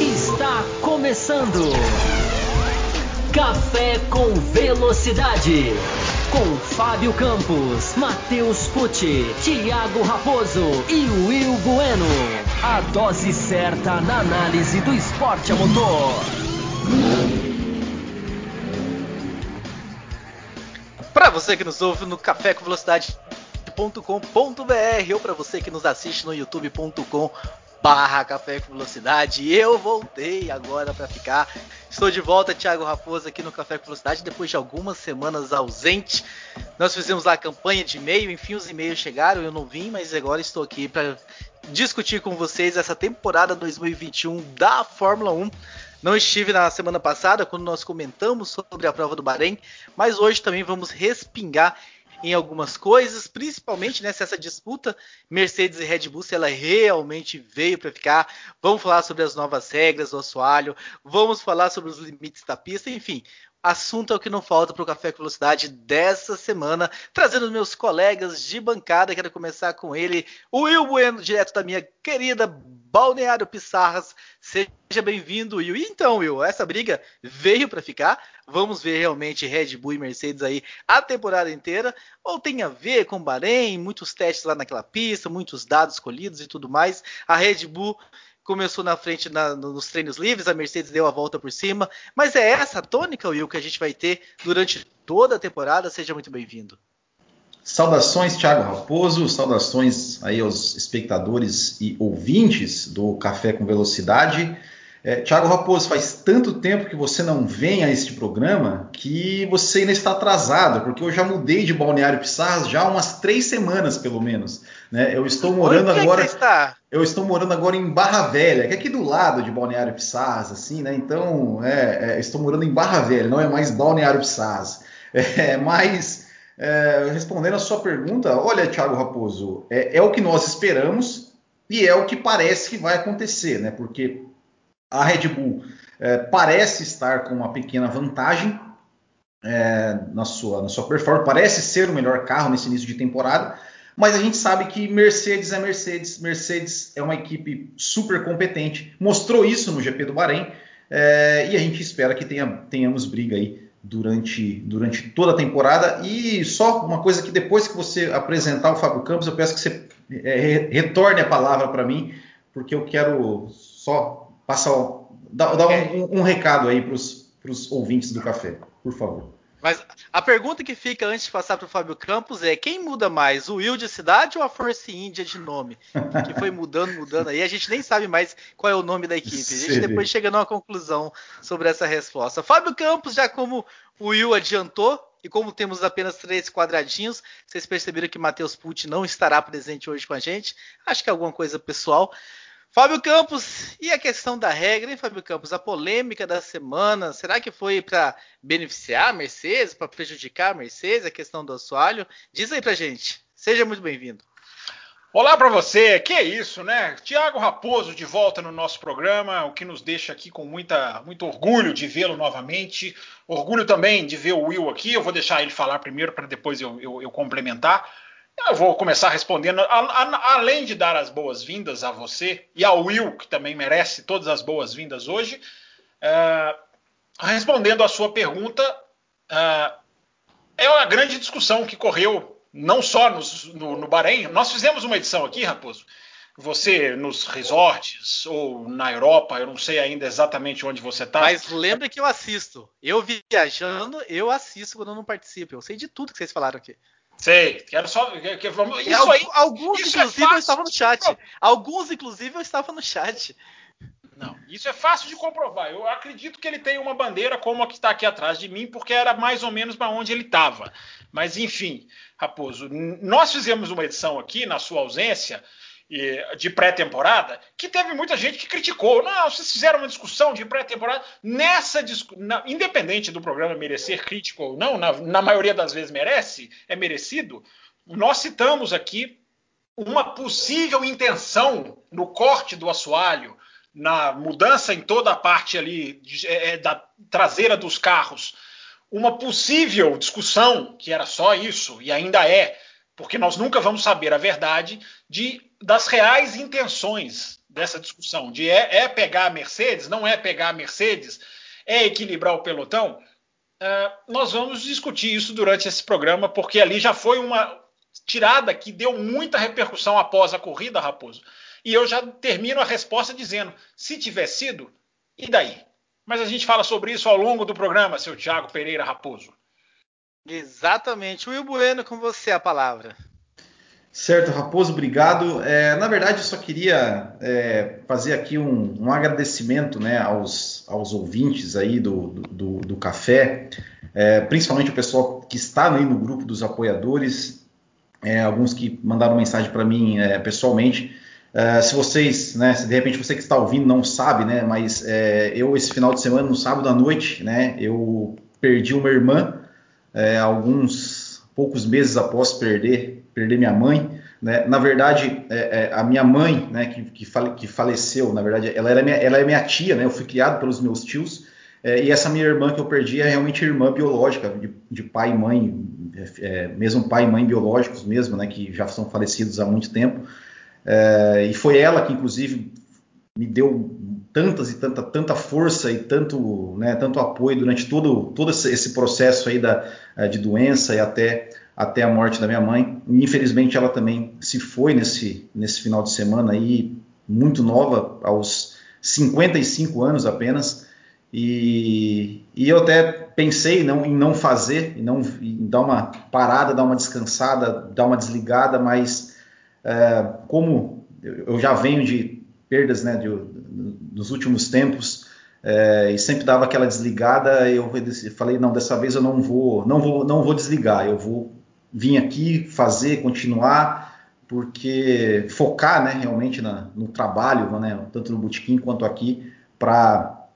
Está começando Café com Velocidade com Fábio Campos, Matheus Pucci, Thiago Raposo e Will Bueno. A dose certa na análise do esporte a motor. Para você que nos ouve no Café com Velocidade.com.br ou para você que nos assiste no youtube.com barra Café com Velocidade. Eu voltei agora para ficar. Estou de volta, Thiago Raposo, aqui no Café com Velocidade, depois de algumas semanas ausente. Nós fizemos a campanha de e-mail, enfim, os e-mails chegaram, eu não vim, mas agora estou aqui para discutir com vocês essa temporada 2021 da Fórmula 1. Não estive na semana passada quando nós comentamos sobre a prova do Bahrein, mas hoje também vamos respingar em algumas coisas, principalmente nessa essa disputa Mercedes e Red Bull, se ela realmente veio para ficar. Vamos falar sobre as novas regras do assoalho, vamos falar sobre os limites da pista, enfim. Assunto é o que não falta para o Café com Velocidade dessa semana, trazendo meus colegas de bancada. Quero começar com ele, o Will Bueno, direto da minha querida Balneário Pissarras. Seja bem-vindo, Will. Então, Will, essa briga veio para ficar. Vamos ver realmente Red Bull e Mercedes aí a temporada inteira. Ou tem a ver com Bahrein, muitos testes lá naquela pista, muitos dados colhidos e tudo mais. A Red Bull começou na frente na, nos treinos livres, a Mercedes deu a volta por cima. Mas é essa a tônica, Will, que a gente vai ter durante toda a temporada. Seja muito bem-vindo. Saudações, Thiago Raposo, saudações aí aos espectadores e ouvintes do Café com Velocidade. É, Tiago Raposo, faz tanto tempo que você não vem a este programa que você ainda está atrasado, porque eu já mudei de Balneário Pissarras já há umas três semanas, pelo menos. Né? Eu estou morando Onde agora. É está? Eu estou morando agora em Barra Velha, que é aqui do lado de Balneário Pissarras, assim, né? Então, é, é, estou morando em Barra Velha, não é mais Balneário Pissarras. É, mas, é, respondendo a sua pergunta, olha, Tiago Raposo, é, é o que nós esperamos e é o que parece que vai acontecer, né? Porque a Red Bull é, parece estar com uma pequena vantagem na, sua, na sua performance, parece ser o melhor carro nesse início de temporada, mas a gente sabe que Mercedes é Mercedes, Mercedes é uma equipe super competente, mostrou isso no GP do Bahrein, é, e a gente espera que tenha, tenhamos briga aí durante, durante toda a temporada. E só uma coisa que depois que você apresentar o Fábio Campos, eu peço que você é, retorne a palavra para mim, porque eu quero só Passa, dá, dá é. um, um, recado aí para os ouvintes do café, por favor. Mas a pergunta que fica antes de passar para o Fábio Campos é: quem muda mais, o Will de cidade ou a Force India de nome? Que foi mudando, mudando aí. A gente nem sabe mais qual é o nome da equipe. A gente depois chega numa conclusão sobre essa resposta. Fábio Campos, já como o Will adiantou, e como temos apenas três quadradinhos, vocês perceberam que Matheus Pucci não estará presente hoje com a gente. Acho que é alguma coisa pessoal. Fábio Campos, e a questão da regra, hein, Fábio Campos? A polêmica da semana, será que foi para beneficiar a Mercedes, para prejudicar a Mercedes, a questão do assoalho? Diz aí pra gente. Seja muito bem-vindo. Olá para você, que é isso, né? Tiago Raposo de volta no nosso programa, o que nos deixa aqui com muita, muito orgulho de vê-lo novamente. Orgulho também de ver o Will aqui. Eu vou deixar ele falar primeiro para depois eu, eu, eu complementar. Eu vou começar respondendo, a, a, além de dar as boas-vindas a você e ao Will, que também merece todas as boas-vindas hoje, é, respondendo à sua pergunta, é, é uma grande discussão que correu não só nos, no, no Bahrein. Nós fizemos uma edição aqui, Raposo, você nos resorts ou na Europa, eu não sei ainda exatamente onde você está. Mas lembre que eu assisto. Eu viajando, eu assisto quando eu não participo. Eu sei de tudo que vocês falaram aqui. Sei, quero só. Que, vamos, isso aí, alguns, isso é inclusive, é eu estava no chat. Alguns, inclusive, eu estava no chat. Não, isso é fácil de comprovar. Eu acredito que ele tem uma bandeira como a que está aqui atrás de mim, porque era mais ou menos para onde ele estava. Mas, enfim, Raposo, nós fizemos uma edição aqui, na sua ausência, de pré-temporada, que teve muita gente que criticou. Não, vocês fizeram uma discussão de pré-temporada. Nessa independente do programa merecer crítico ou não, na, na maioria das vezes merece, é merecido. Nós citamos aqui uma possível intenção no corte do assoalho, na mudança em toda a parte ali é, é da traseira dos carros, uma possível discussão, que era só isso, e ainda é, porque nós nunca vamos saber a verdade de, das reais intenções dessa discussão, de é, é pegar a Mercedes, não é pegar a Mercedes, é equilibrar o pelotão. Uh, nós vamos discutir isso durante esse programa, porque ali já foi uma tirada que deu muita repercussão após a corrida, Raposo. E eu já termino a resposta dizendo: se tiver sido, e daí? Mas a gente fala sobre isso ao longo do programa, seu Tiago Pereira Raposo. Exatamente. Will Bueno, com você a palavra. Certo, Raposo, obrigado. É, na verdade, eu só queria é, fazer aqui um, um, agradecimento né, aos, aos ouvintes aí do, do, do café, é, principalmente o pessoal que está aí no grupo dos apoiadores, é, alguns que mandaram mensagem para mim é, pessoalmente. É, se vocês, né, se de repente você que está ouvindo não sabe, né, mas eu esse final de semana, no sábado à noite, né, eu perdi uma irmã alguns poucos meses após perder, perder minha mãe. Né? Na verdade, é, é, a minha mãe, né, que, que, fale, que, faleceu, na verdade, ela, era minha, ela é minha tia, né? eu fui criado pelos meus tios, é, e essa minha irmã que eu perdi é realmente irmã biológica, de, de pai e mãe, é, mesmo pai e mãe biológicos mesmo, né, que já são falecidos há muito tempo. É, e foi ela que, inclusive, me deu tantas e tanta, tanta força e tanto, né, tanto apoio durante todo, todo esse processo aí da, de doença e até, até a morte da minha mãe. Infelizmente ela também se foi nesse, nesse final de semana aí, muito nova, aos 55 anos apenas. E, e eu até pensei não, em não fazer, em, não, em dar uma parada, dar uma descansada, dar uma desligada, mas é, como eu já venho de perdas né, de, dos últimos tempos é, e sempre dava aquela desligada. Eu falei não, dessa vez eu não vou, não vou, não vou desligar. Eu vou vir aqui fazer, continuar, porque focar, né, realmente na, no trabalho, né, tanto no botequim quanto aqui, para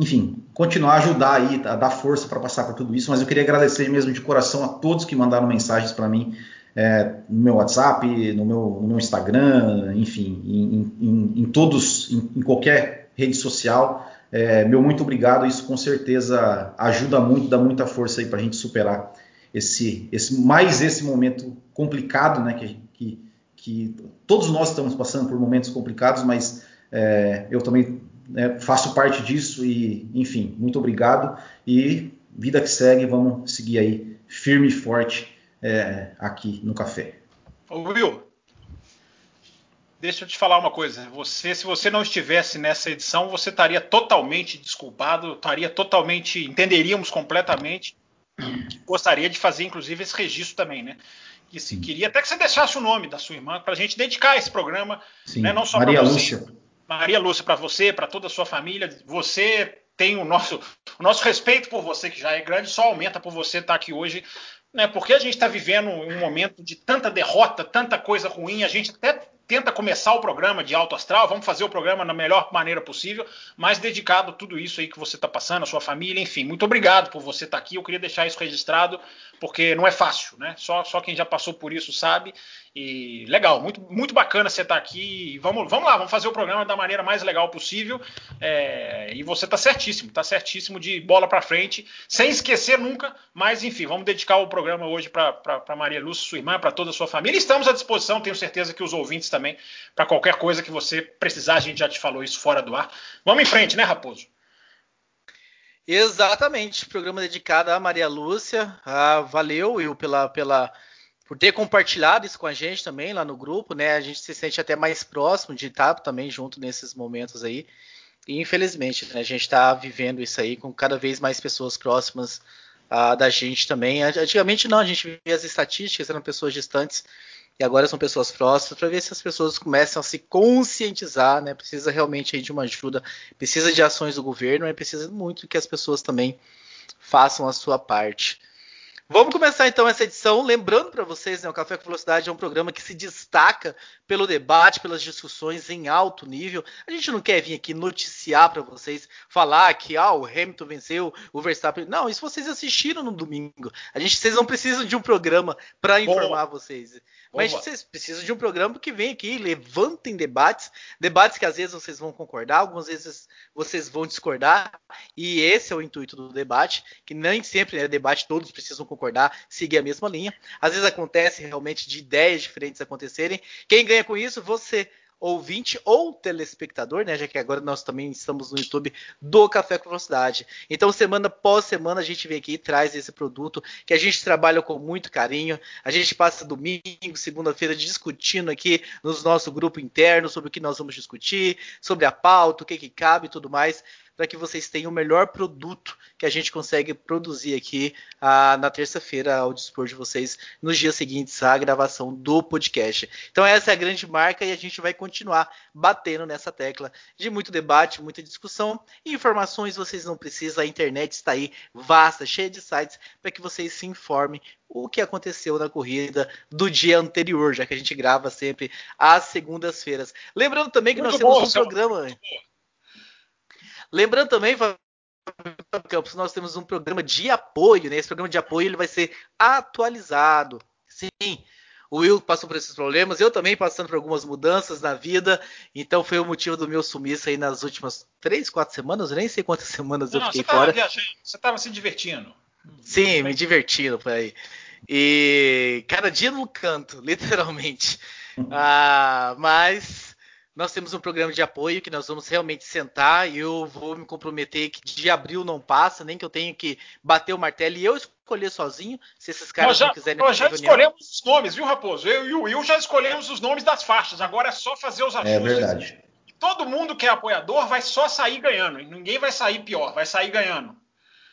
enfim, continuar a ajudar aí, a dar força para passar por tudo isso. Mas eu queria agradecer mesmo de coração a todos que mandaram mensagens para mim é, no meu WhatsApp, no meu, no meu Instagram, enfim, em, em, em todos, em, em, qualquer rede social. É, meu muito obrigado, isso com certeza ajuda muito, dá muita força aí para a gente superar esse, esse, mais esse momento complicado, né, que, que, que todos nós estamos passando por momentos complicados, mas é, eu também né, faço parte disso e, enfim, muito obrigado e vida que segue, vamos seguir aí firme e forte é, aqui no café. Ô Will, deixa eu te falar uma coisa. Você, se você não estivesse nessa edição, você estaria totalmente desculpado, estaria totalmente, entenderíamos completamente. Gostaria de fazer, inclusive, esse registro também, né? E se queria até que você deixasse o nome da sua irmã para a gente dedicar esse programa, né? Não só para você. Lúcia. Maria Lúcia, para você, para toda a sua família. Você tem o nosso, o nosso respeito por você, que já é grande, só aumenta por você estar aqui hoje né? Porque a gente está vivendo um momento de tanta derrota, tanta coisa ruim, a gente até tenta começar o programa de alto astral, vamos fazer o programa da melhor maneira possível, mas dedicado a tudo isso aí que você está passando, a sua família, enfim. Muito obrigado por você estar tá aqui. Eu queria deixar isso registrado, porque não é fácil, né? Só, só quem já passou por isso sabe. E legal, muito, muito bacana você estar tá aqui. Vamos, vamos lá, vamos fazer o programa da maneira mais legal possível. É, e você está certíssimo, está certíssimo de bola para frente, sem esquecer nunca. Mas enfim, vamos dedicar o programa hoje para Maria Lúcia, sua irmã, para toda a sua família. Estamos à disposição, tenho certeza que os ouvintes também, para qualquer coisa que você precisar, a gente já te falou isso fora do ar. Vamos em frente, né, Raposo? Exatamente, programa dedicado a Maria Lúcia. Ah, valeu, Will, pela, pela por ter compartilhado isso com a gente também lá no grupo, né? A gente se sente até mais próximo de estar também junto nesses momentos aí. E infelizmente, né, a gente está vivendo isso aí com cada vez mais pessoas próximas uh, da gente também. Antigamente não, a gente via as estatísticas, eram pessoas distantes e agora são pessoas próximas, para ver se as pessoas começam a se conscientizar, né? Precisa realmente de uma ajuda, precisa de ações do governo, mas precisa muito que as pessoas também façam a sua parte. Vamos começar então essa edição, lembrando para vocês, né, o Café com Velocidade é um programa que se destaca pelo debate, pelas discussões em alto nível. A gente não quer vir aqui noticiar para vocês, falar que ah, o Hamilton venceu, o Verstappen. Não, isso vocês assistiram no domingo. A gente, vocês não precisam de um programa para informar Boa. vocês. Mas Boa. vocês precisam de um programa que vem aqui, levantem debates, debates que às vezes vocês vão concordar, algumas vezes vocês vão discordar. E esse é o intuito do debate, que nem sempre é debate, todos precisam concordar concordar, seguir a mesma linha. Às vezes acontece realmente de ideias diferentes acontecerem. Quem ganha com isso? Você ouvinte ou telespectador, né? Já que agora nós também estamos no YouTube do Café com Velocidade. Então, semana após semana, a gente vem aqui e traz esse produto que a gente trabalha com muito carinho. A gente passa domingo, segunda-feira, discutindo aqui nos nosso grupo interno sobre o que nós vamos discutir, sobre a pauta, o que, que cabe e tudo mais para que vocês tenham o melhor produto que a gente consegue produzir aqui ah, na terça-feira ao dispor de vocês nos dias seguintes à gravação do podcast. Então essa é a grande marca e a gente vai continuar batendo nessa tecla de muito debate, muita discussão e informações vocês não precisam, a internet está aí vasta, cheia de sites para que vocês se informem o que aconteceu na corrida do dia anterior, já que a gente grava sempre às segundas-feiras. Lembrando também que muito nós temos um programa. Lembrando também, Campos, nós temos um programa de apoio, né? Esse programa de apoio ele vai ser atualizado. Sim, o Will passou por esses problemas, eu também passando por algumas mudanças na vida, então foi o motivo do meu sumiço aí nas últimas três, quatro semanas, eu nem sei quantas semanas não, eu fiquei você fora. Viajando, você estava se divertindo. Sim, me divertindo por aí. E cada dia no canto, literalmente. Ah, mas nós temos um programa de apoio que nós vamos realmente sentar e eu vou me comprometer que de abril não passa, nem que eu tenha que bater o martelo e eu escolher sozinho, se esses caras nós já, não quiserem. Nós já escolhemos os nomes, viu, Raposo? Eu e o Will já escolhemos os nomes das faixas, agora é só fazer os ajustes. É verdade. Todo mundo que é apoiador vai só sair ganhando, ninguém vai sair pior, vai sair ganhando.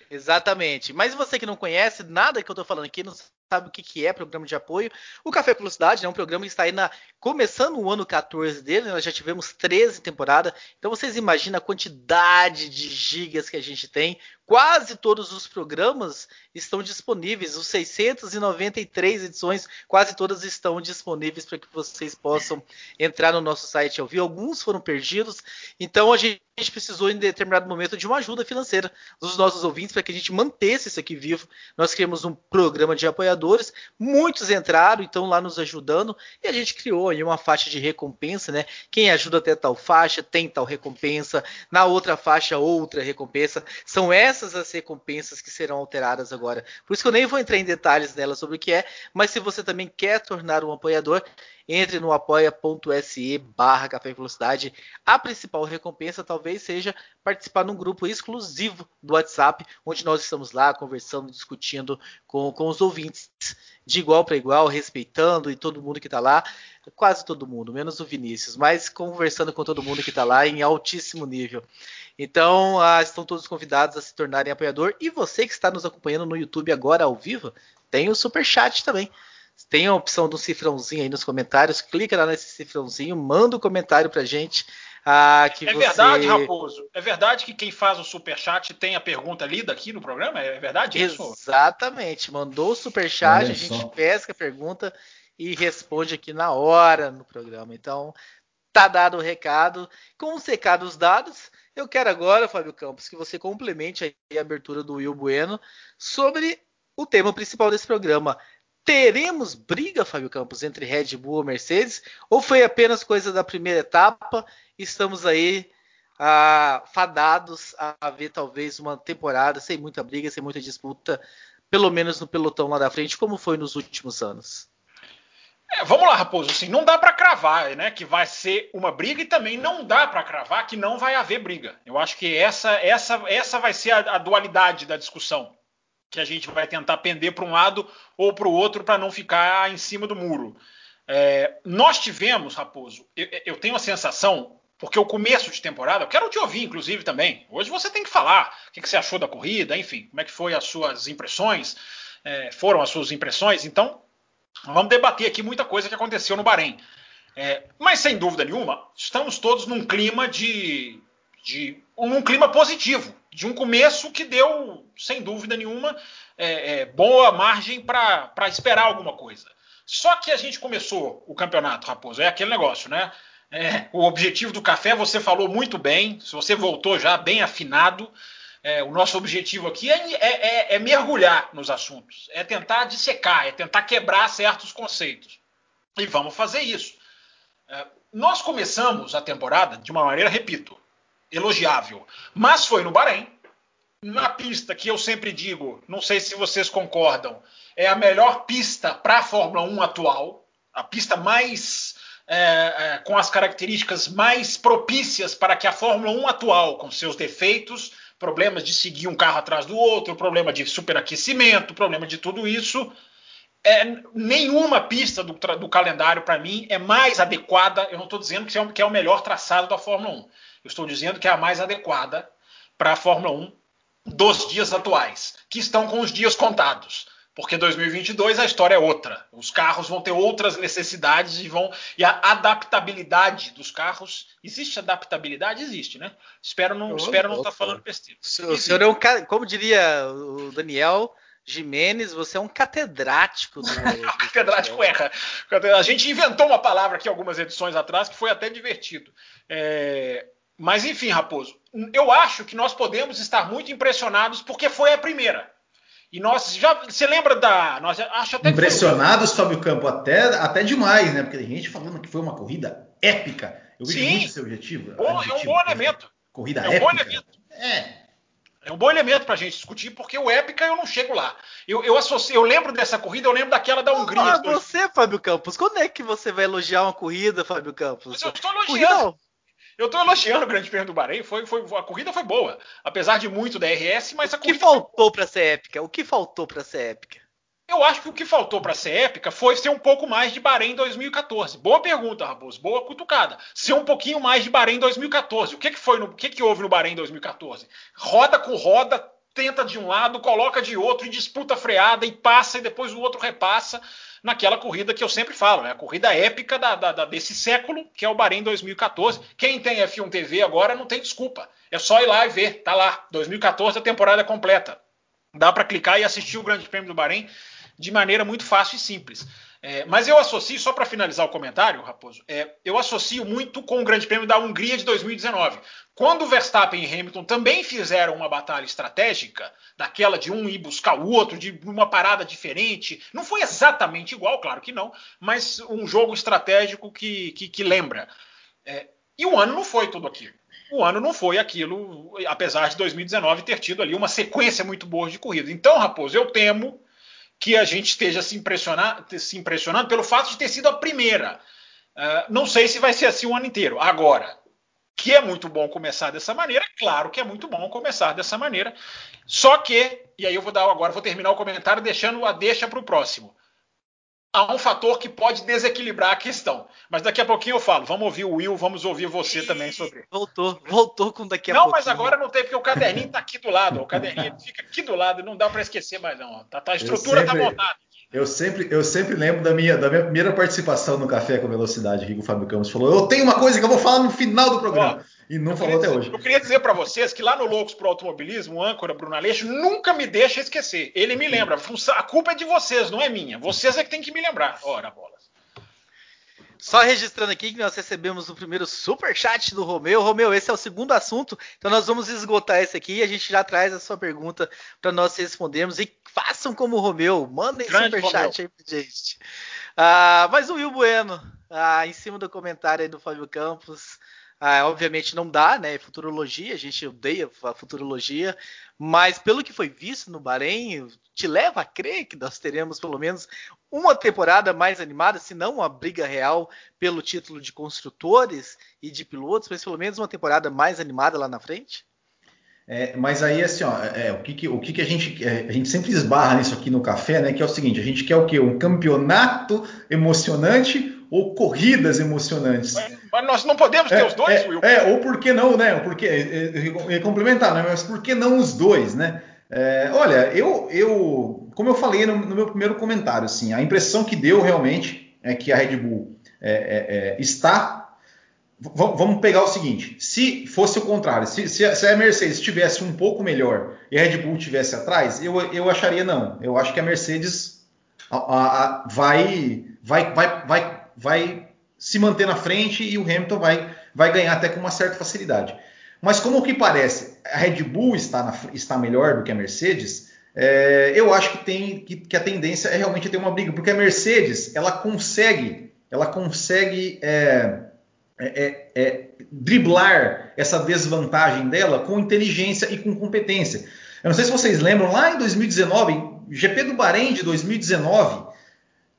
Exatamente. Mas você que não conhece nada que eu estou falando aqui, não sabe o que, que é programa de apoio. O Café Velocidade é um programa que está aí na, começando o ano 14 dele, né, nós já tivemos 13 temporadas. Então vocês imaginam a quantidade de gigas que a gente tem. Quase todos os programas estão disponíveis, os 693 edições, quase todas estão disponíveis para que vocês possam entrar no nosso site e ouvir. Alguns foram perdidos, então a gente precisou em determinado momento de uma ajuda financeira dos nossos ouvintes para que a gente mantesse isso aqui vivo. Nós criamos um programa de apoiadores, muitos entraram, então lá nos ajudando, e a gente criou aí uma faixa de recompensa, né? Quem ajuda até tal faixa tem tal recompensa, na outra faixa outra recompensa. São essas as recompensas que serão alteradas agora. Por isso que eu nem vou entrar em detalhes dela sobre o que é, mas se você também quer tornar um apoiador, entre no apoia.se barra Café Velocidade. A principal recompensa talvez seja participar num grupo exclusivo do WhatsApp, onde nós estamos lá conversando, discutindo com, com os ouvintes de igual para igual, respeitando e todo mundo que está lá, quase todo mundo, menos o Vinícius, mas conversando com todo mundo que está lá em altíssimo nível. Então, ah, estão todos convidados a se tornarem apoiador. E você que está nos acompanhando no YouTube agora ao vivo, tem o super chat também. Tem a opção do cifrãozinho aí nos comentários. Clica lá nesse cifrãozinho, manda um comentário pra gente. Ah, que é você... verdade, Raposo. É verdade que quem faz o superchat tem a pergunta lida aqui no programa? É verdade isso? Exatamente. Mandou o superchat, a gente pesca a pergunta e responde aqui na hora no programa. Então, tá dado o recado. Com os recados dados, eu quero agora, Fábio Campos, que você complemente a abertura do Will Bueno sobre o tema principal desse programa. Teremos briga, Fábio Campos, entre Red Bull e Mercedes? Ou foi apenas coisa da primeira etapa? Estamos aí ah, fadados a ver talvez uma temporada sem muita briga, sem muita disputa, pelo menos no pelotão lá da frente, como foi nos últimos anos. É, vamos lá, Raposo. Assim, não dá para cravar, né, que vai ser uma briga e também não dá para cravar que não vai haver briga. Eu acho que essa, essa, essa vai ser a, a dualidade da discussão que a gente vai tentar pender para um lado ou para o outro para não ficar em cima do muro. É, nós tivemos, Raposo, eu, eu, tenho a sensação, porque o começo de temporada, eu quero te ouvir, inclusive, também. Hoje você tem que falar o que, que você achou da corrida, enfim, como é que foi as suas impressões, é, foram as suas impressões. Então, vamos debater aqui muita coisa que aconteceu no Bahrein. É, mas sem dúvida nenhuma, estamos todos num clima de, de um clima positivo de um começo que deu, sem dúvida nenhuma, é, é, boa margem para esperar alguma coisa. Só que a gente começou o campeonato, Raposo, é aquele negócio, né? É, o objetivo do café, você falou muito bem, se você voltou já bem afinado. É, o nosso objetivo aqui é, é, é, é, mergulhar nos assuntos, é tentar dissecar, é tentar quebrar certos conceitos. E vamos fazer isso. É, nós começamos a temporada de uma maneira, repito, elogiável. Mas foi no Bahrein. na pista que eu sempre digo, não sei se vocês concordam, é a melhor pista para a Fórmula 1 atual, a pista mais é, é, com as características mais propícias para que a Fórmula 1 atual, com seus defeitos, problemas de seguir um carro atrás do outro, problema de superaquecimento, problema de tudo isso, é, nenhuma pista do, do calendário para mim é mais adequada. Eu não estou dizendo que é, que é o melhor traçado da Fórmula 1. Eu estou dizendo que é a mais adequada para a Fórmula 1 dos dias atuais, que estão com os dias contados. Porque 2022 a história é outra. Os carros vão ter outras necessidades e vão e a adaptabilidade dos carros existe adaptabilidade existe, né? Espero não, espero não estar tá falando besteira. O senhor é um como diria o Daniel, Jimenez, você é um catedrático do. catedrático erra. A gente inventou uma palavra aqui algumas edições atrás que foi até divertido. É... Mas enfim, Raposo, eu acho que nós podemos estar muito impressionados porque foi a primeira. E nós já. Você lembra da. Nós, acho até Impressionados, foi... Fábio Campo, até, até demais, né? Porque tem gente falando que foi uma corrida épica. Eu vejo Sim. muito esse objetivo. Bom, é um bom elemento. Corrida é um épica. Bom elemento. É. É um bom elemento para a gente discutir, porque o épica eu não chego lá. Eu, eu, associo, eu lembro dessa corrida, eu lembro daquela da Hungria. Ah, você, Fábio Campos, quando é que você vai elogiar uma corrida, Fábio Campos? Mas eu estou elogiando. Corrida... Eu estou elogiando o Grande Prêmio do Bahrein, foi, foi, a corrida foi boa, apesar de muito da RS, mas a corrida. O que faltou para ser épica? O que faltou para ser épica? Eu acho que o que faltou para ser épica foi ser um pouco mais de Bahrein 2014. Boa pergunta, Raposo. Boa cutucada. Ser um pouquinho mais de Bahrein 2014. O que, que foi no, o que, que houve no Bahrein 2014? Roda com roda, tenta de um lado, coloca de outro e disputa freada e passa e depois o outro repassa naquela corrida que eu sempre falo, né? A corrida épica da, da, desse século, que é o Bahrein 2014. Quem tem F1 TV agora não tem desculpa. É só ir lá e ver. Tá lá. 2014 a temporada completa. Dá para clicar e assistir o Grande Prêmio do Bahrein de maneira muito fácil e simples. É, mas eu associo, só para finalizar o comentário, Raposo, é, eu associo muito com o Grande Prêmio da Hungria de 2019. Quando Verstappen e Hamilton também fizeram uma batalha estratégica, daquela de um ir buscar o outro, de uma parada diferente, não foi exatamente igual, claro que não, mas um jogo estratégico que, que, que lembra. É, e o ano não foi tudo aquilo. O ano não foi aquilo, apesar de 2019 ter tido ali uma sequência muito boa de corridas. Então, Raposo, eu temo que a gente esteja se, impressionar, se impressionando pelo fato de ter sido a primeira. Uh, não sei se vai ser assim o ano inteiro. Agora, que é muito bom começar dessa maneira, claro que é muito bom começar dessa maneira. Só que, e aí eu vou dar agora, vou terminar o comentário deixando a deixa para o próximo há um fator que pode desequilibrar a questão. Mas daqui a pouquinho eu falo. Vamos ouvir o Will, vamos ouvir você e... também sobre. Voltou, voltou com daqui a não, pouquinho. Não, mas agora não tem, porque o caderninho está aqui do lado. O caderninho fica aqui do lado, não dá para esquecer mais não. Tá, tá a estrutura está montada. Eu sempre, eu sempre lembro da minha, da minha primeira participação no Café com Velocidade, que o Fábio Campos falou: Eu tenho uma coisa que eu vou falar no final do programa. Ó, e não falou até dizer, hoje. Eu queria dizer para vocês que lá no Loucos pro Automobilismo, o âncora Bruno Aleixo nunca me deixa esquecer. Ele me lembra. A culpa é de vocês, não é minha. Vocês é que tem que me lembrar. Ora, bolas. Só registrando aqui que nós recebemos o primeiro super chat do Romeu. Romeu, esse é o segundo assunto, então nós vamos esgotar esse aqui e a gente já traz a sua pergunta para nós respondermos. E façam como o Romeu, mandem Grande super chat aí pra gente. Ah, mas o Will Bueno, ah, em cima do comentário aí do Fábio Campos, ah, obviamente não dá, né? Futurologia, a gente odeia a futurologia, mas pelo que foi visto no Bahrein, te leva a crer que nós teremos pelo menos uma temporada mais animada, se não uma briga real pelo título de construtores e de pilotos, mas pelo menos uma temporada mais animada lá na frente? É, mas aí, assim, ó, é, o, que, que, o que, que a gente a gente sempre esbarra nisso aqui no café, né? Que é o seguinte: a gente quer o quê? Um campeonato emocionante ou corridas emocionantes? Mas, mas nós não podemos ter é, os dois, é, Will. É, ou por que não, né? Porque é, complementar, né? Mas por que não os dois, né? olha, eu, eu, como eu falei no, no, meu primeiro comentário, assim, a impressão que deu realmente é que a Red Bull está vamos pegar o seguinte: se fosse o contrário, se, se, a Mercedes estivesse um pouco melhor e a Red Bull estivesse atrás, eu, eu acharia não. Eu acho que a Mercedes a, a, a, vai, vai, vai, vai, vai se manter na frente e o Hamilton vai, vai ganhar até com uma certa facilidade. Mas como que parece, a Red Bull está, na, está melhor do que a Mercedes. É, eu acho que tem que, que, a tendência é realmente ter uma briga, porque a Mercedes ela consegue, ela consegue é, é, é, é, driblar essa desvantagem dela com inteligência e com competência. Eu não sei se vocês lembram, lá em 2019, GP do Bahrein de 2019,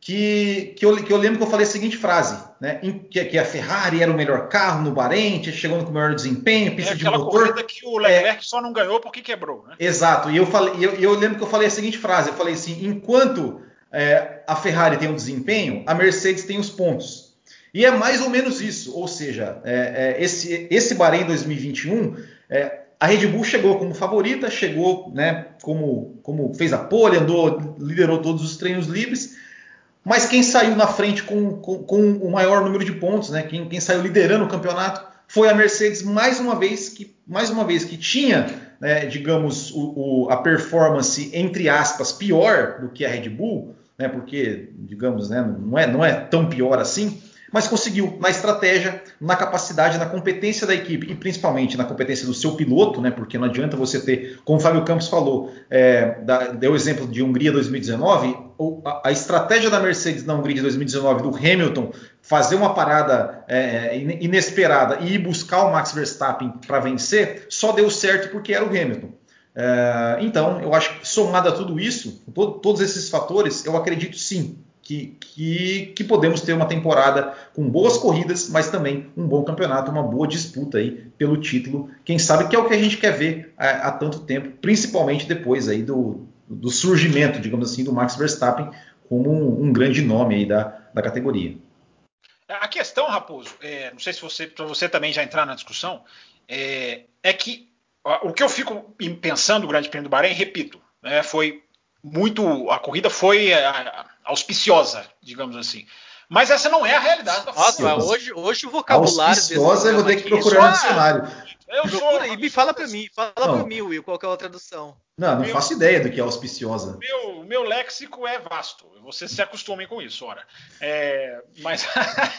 que, que, eu, que eu lembro que eu falei a seguinte frase, né? que, que, a Ferrari era o melhor carro no Bahrein, chegando com o melhor desempenho, pista é de motor. corrida que o Leclerc é, só não ganhou porque quebrou, né? Exato. E eu, falei, eu, eu lembro que eu falei a seguinte frase, eu falei assim, enquanto é, a Ferrari tem um desempenho, a Mercedes tem os pontos. E é mais ou menos isso, ou seja, é, é, esse, esse Bahrein 2021 a Red Bull chegou como favorita, chegou, né, como, como fez a pole, andou, liderou todos os treinos livres, mas quem saiu na frente com, com, com o maior número de pontos, né, quem, quem, saiu liderando o campeonato, foi a Mercedes mais uma vez que, mais uma vez que tinha, né, digamos, o, o, a performance entre aspas pior do que a Red Bull, né, porque, digamos, né, não, é, não é tão pior assim, mas conseguiu na estratégia, na capacidade, na competência da equipe e principalmente na competência do seu piloto, né? Porque não adianta você ter, como o Fábio Campos falou, é, da, deu o exemplo de Hungria 2019, a, a, estratégia da Mercedes na Hungria de 2019 do Hamilton fazer uma parada é, é inesperada e ir buscar o Max Verstappen para vencer só deu certo porque era o Hamilton. É, então, eu acho que somado a tudo isso, todo, todos esses fatores, eu acredito sim que, que, que, podemos ter uma temporada com boas corridas, mas também um bom campeonato, uma boa disputa aí pelo título. Quem sabe que é o que a gente quer ver há, há tanto tempo, principalmente depois aí do, do, surgimento, digamos assim, do Max Verstappen como um, um grande nome aí da, da categoria. A questão, Raposo, é, não sei se você, para você também já entrar na discussão, é, é que o que eu fico pensando do Grande Prêmio do Bahrein, repito, né, foi muito, a corrida foi auspiciosa, digamos assim. Mas essa não é a realidade da Nossa, hoje, hoje o vocabulário. Auspiciosa, eu vou ter que procurar no dicionário. Eu sou, e me fala para mim, fala para mim, Will, qual é a tradução? Não, não meu, faço ideia do que é auspiciosa. Meu, meu léxico é vasto. Você se acostume com isso, ora. É, mas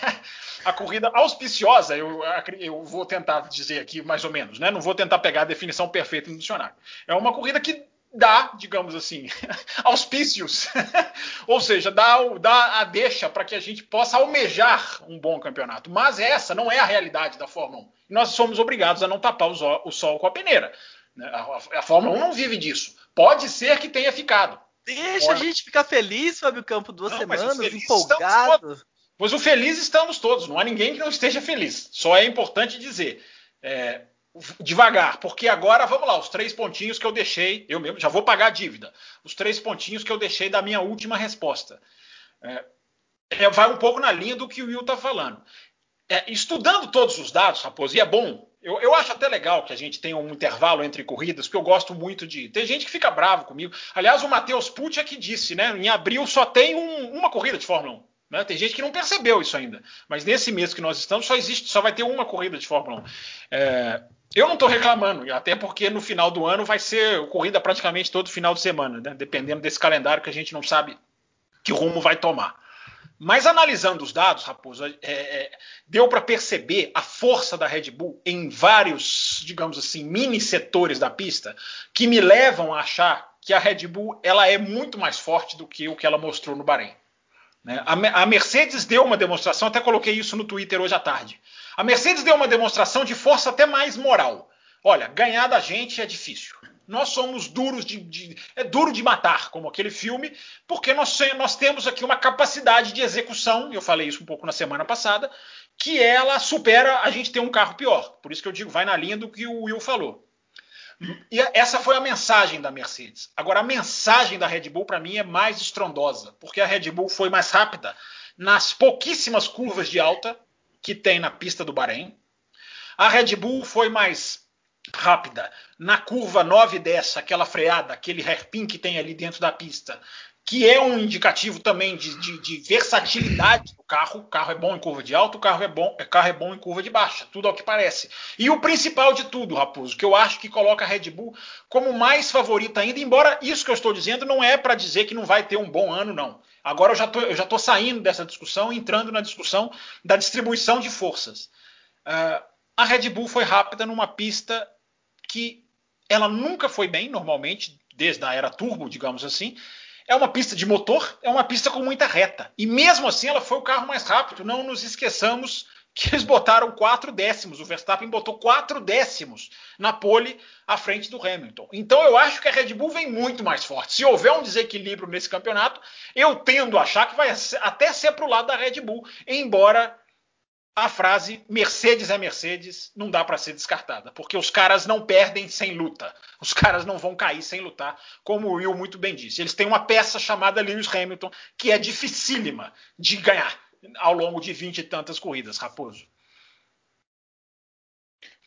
a corrida auspiciosa, eu, eu vou tentar dizer aqui mais ou menos, né? Não vou tentar pegar a definição perfeita no dicionário. É uma corrida que dá, digamos assim, auspícios, ou seja, dá, dá a deixa para que a gente possa almejar um bom campeonato. Mas essa não é a realidade da Fórmula 1. Nós somos obrigados a não tapar o sol com a peneira. Né? A, a Fórmula 1 não vive disso. Pode ser que tenha ficado. Deixa Pode. a gente ficar feliz, Fábio Campo, duas não, semanas, empolgado. Pois o feliz estamos todos, não há ninguém que não esteja feliz. Só é importante dizer. É, devagar, porque agora vamos lá, os três pontinhos que eu deixei, eu mesmo já vou pagar a dívida. Os três pontinhos que eu deixei da minha última resposta. É, é, vai um pouco na linha do que o Will está falando. É, estudando todos os dados, Raposo, e é bom. Eu, eu, acho até legal que a gente tenha um intervalo entre corridas, porque eu gosto muito de. Tem gente que fica bravo comigo. Aliás, o Matheus Pucci é que disse, né? Em abril só tem um, uma corrida de Fórmula 1. Né? Tem gente que não percebeu isso ainda. Mas nesse mês que nós estamos, só existe, só vai ter uma corrida de Fórmula 1. É, eu não estou reclamando, até porque no final do ano vai ser corrida praticamente todo final de semana, né? dependendo desse calendário que a gente não sabe que rumo vai tomar. Mas analisando os dados, Raposo, é, é, deu para perceber a força da Red Bull em vários, digamos assim, mini setores da pista que me levam a achar que a Red Bull ela é muito mais forte do que o que ela mostrou no Bahrein. Né? A, a Mercedes deu uma demonstração, até coloquei isso no Twitter hoje à tarde. A Mercedes deu uma demonstração de força até mais moral. Olha, ganhar da gente é difícil. Nós somos duros de, de, é duro de matar, como aquele filme, porque nós, nós temos aqui uma capacidade de execução, eu falei isso um pouco na semana passada, que ela supera a gente ter um carro pior. Por isso que eu digo, vai na linha do que o Will falou. E essa foi a mensagem da Mercedes. Agora, a mensagem da Red Bull, para mim, é mais estrondosa, porque a Red Bull foi mais rápida nas pouquíssimas curvas de alta que tem na pista do Bahrein. A Red Bull foi mais rápida na curva 9 dessa, aquela freada, aquele hairpin que tem ali dentro da pista, que é um indicativo também de, de, de, versatilidade do carro. O carro é bom em curva de alta, o carro é bom, o carro é bom em curva de baixa, tudo ao que parece. E o principal de tudo, Raposo, que eu acho que coloca a Red Bull como mais favorita ainda, embora isso que eu estou dizendo não é para dizer que não vai ter um bom ano, não. Agora eu já tô, eu já estou saindo dessa discussão, entrando na discussão da distribuição de forças. Uh, a Red Bull foi rápida numa pista que ela nunca foi bem, normalmente, desde a era turbo, digamos assim. É uma pista de motor, é uma pista com muita reta. E mesmo assim ela foi o carro mais rápido. Não nos esqueçamos que eles botaram quatro décimos. O Verstappen botou quatro décimos na pole à frente do Hamilton. Então eu acho que a Red Bull vem muito mais forte. Se houver um desequilíbrio nesse campeonato, eu tendo a achar que vai até ser para o lado da Red Bull, embora a frase Mercedes é Mercedes não dá para ser descartada, porque os caras não perdem sem luta. Os caras não vão cair sem lutar, como o Will muito bem disse. Eles têm uma peça chamada Lewis Hamilton, que é dificílima de ganhar ao longo de vinte e tantas corridas, Raposo.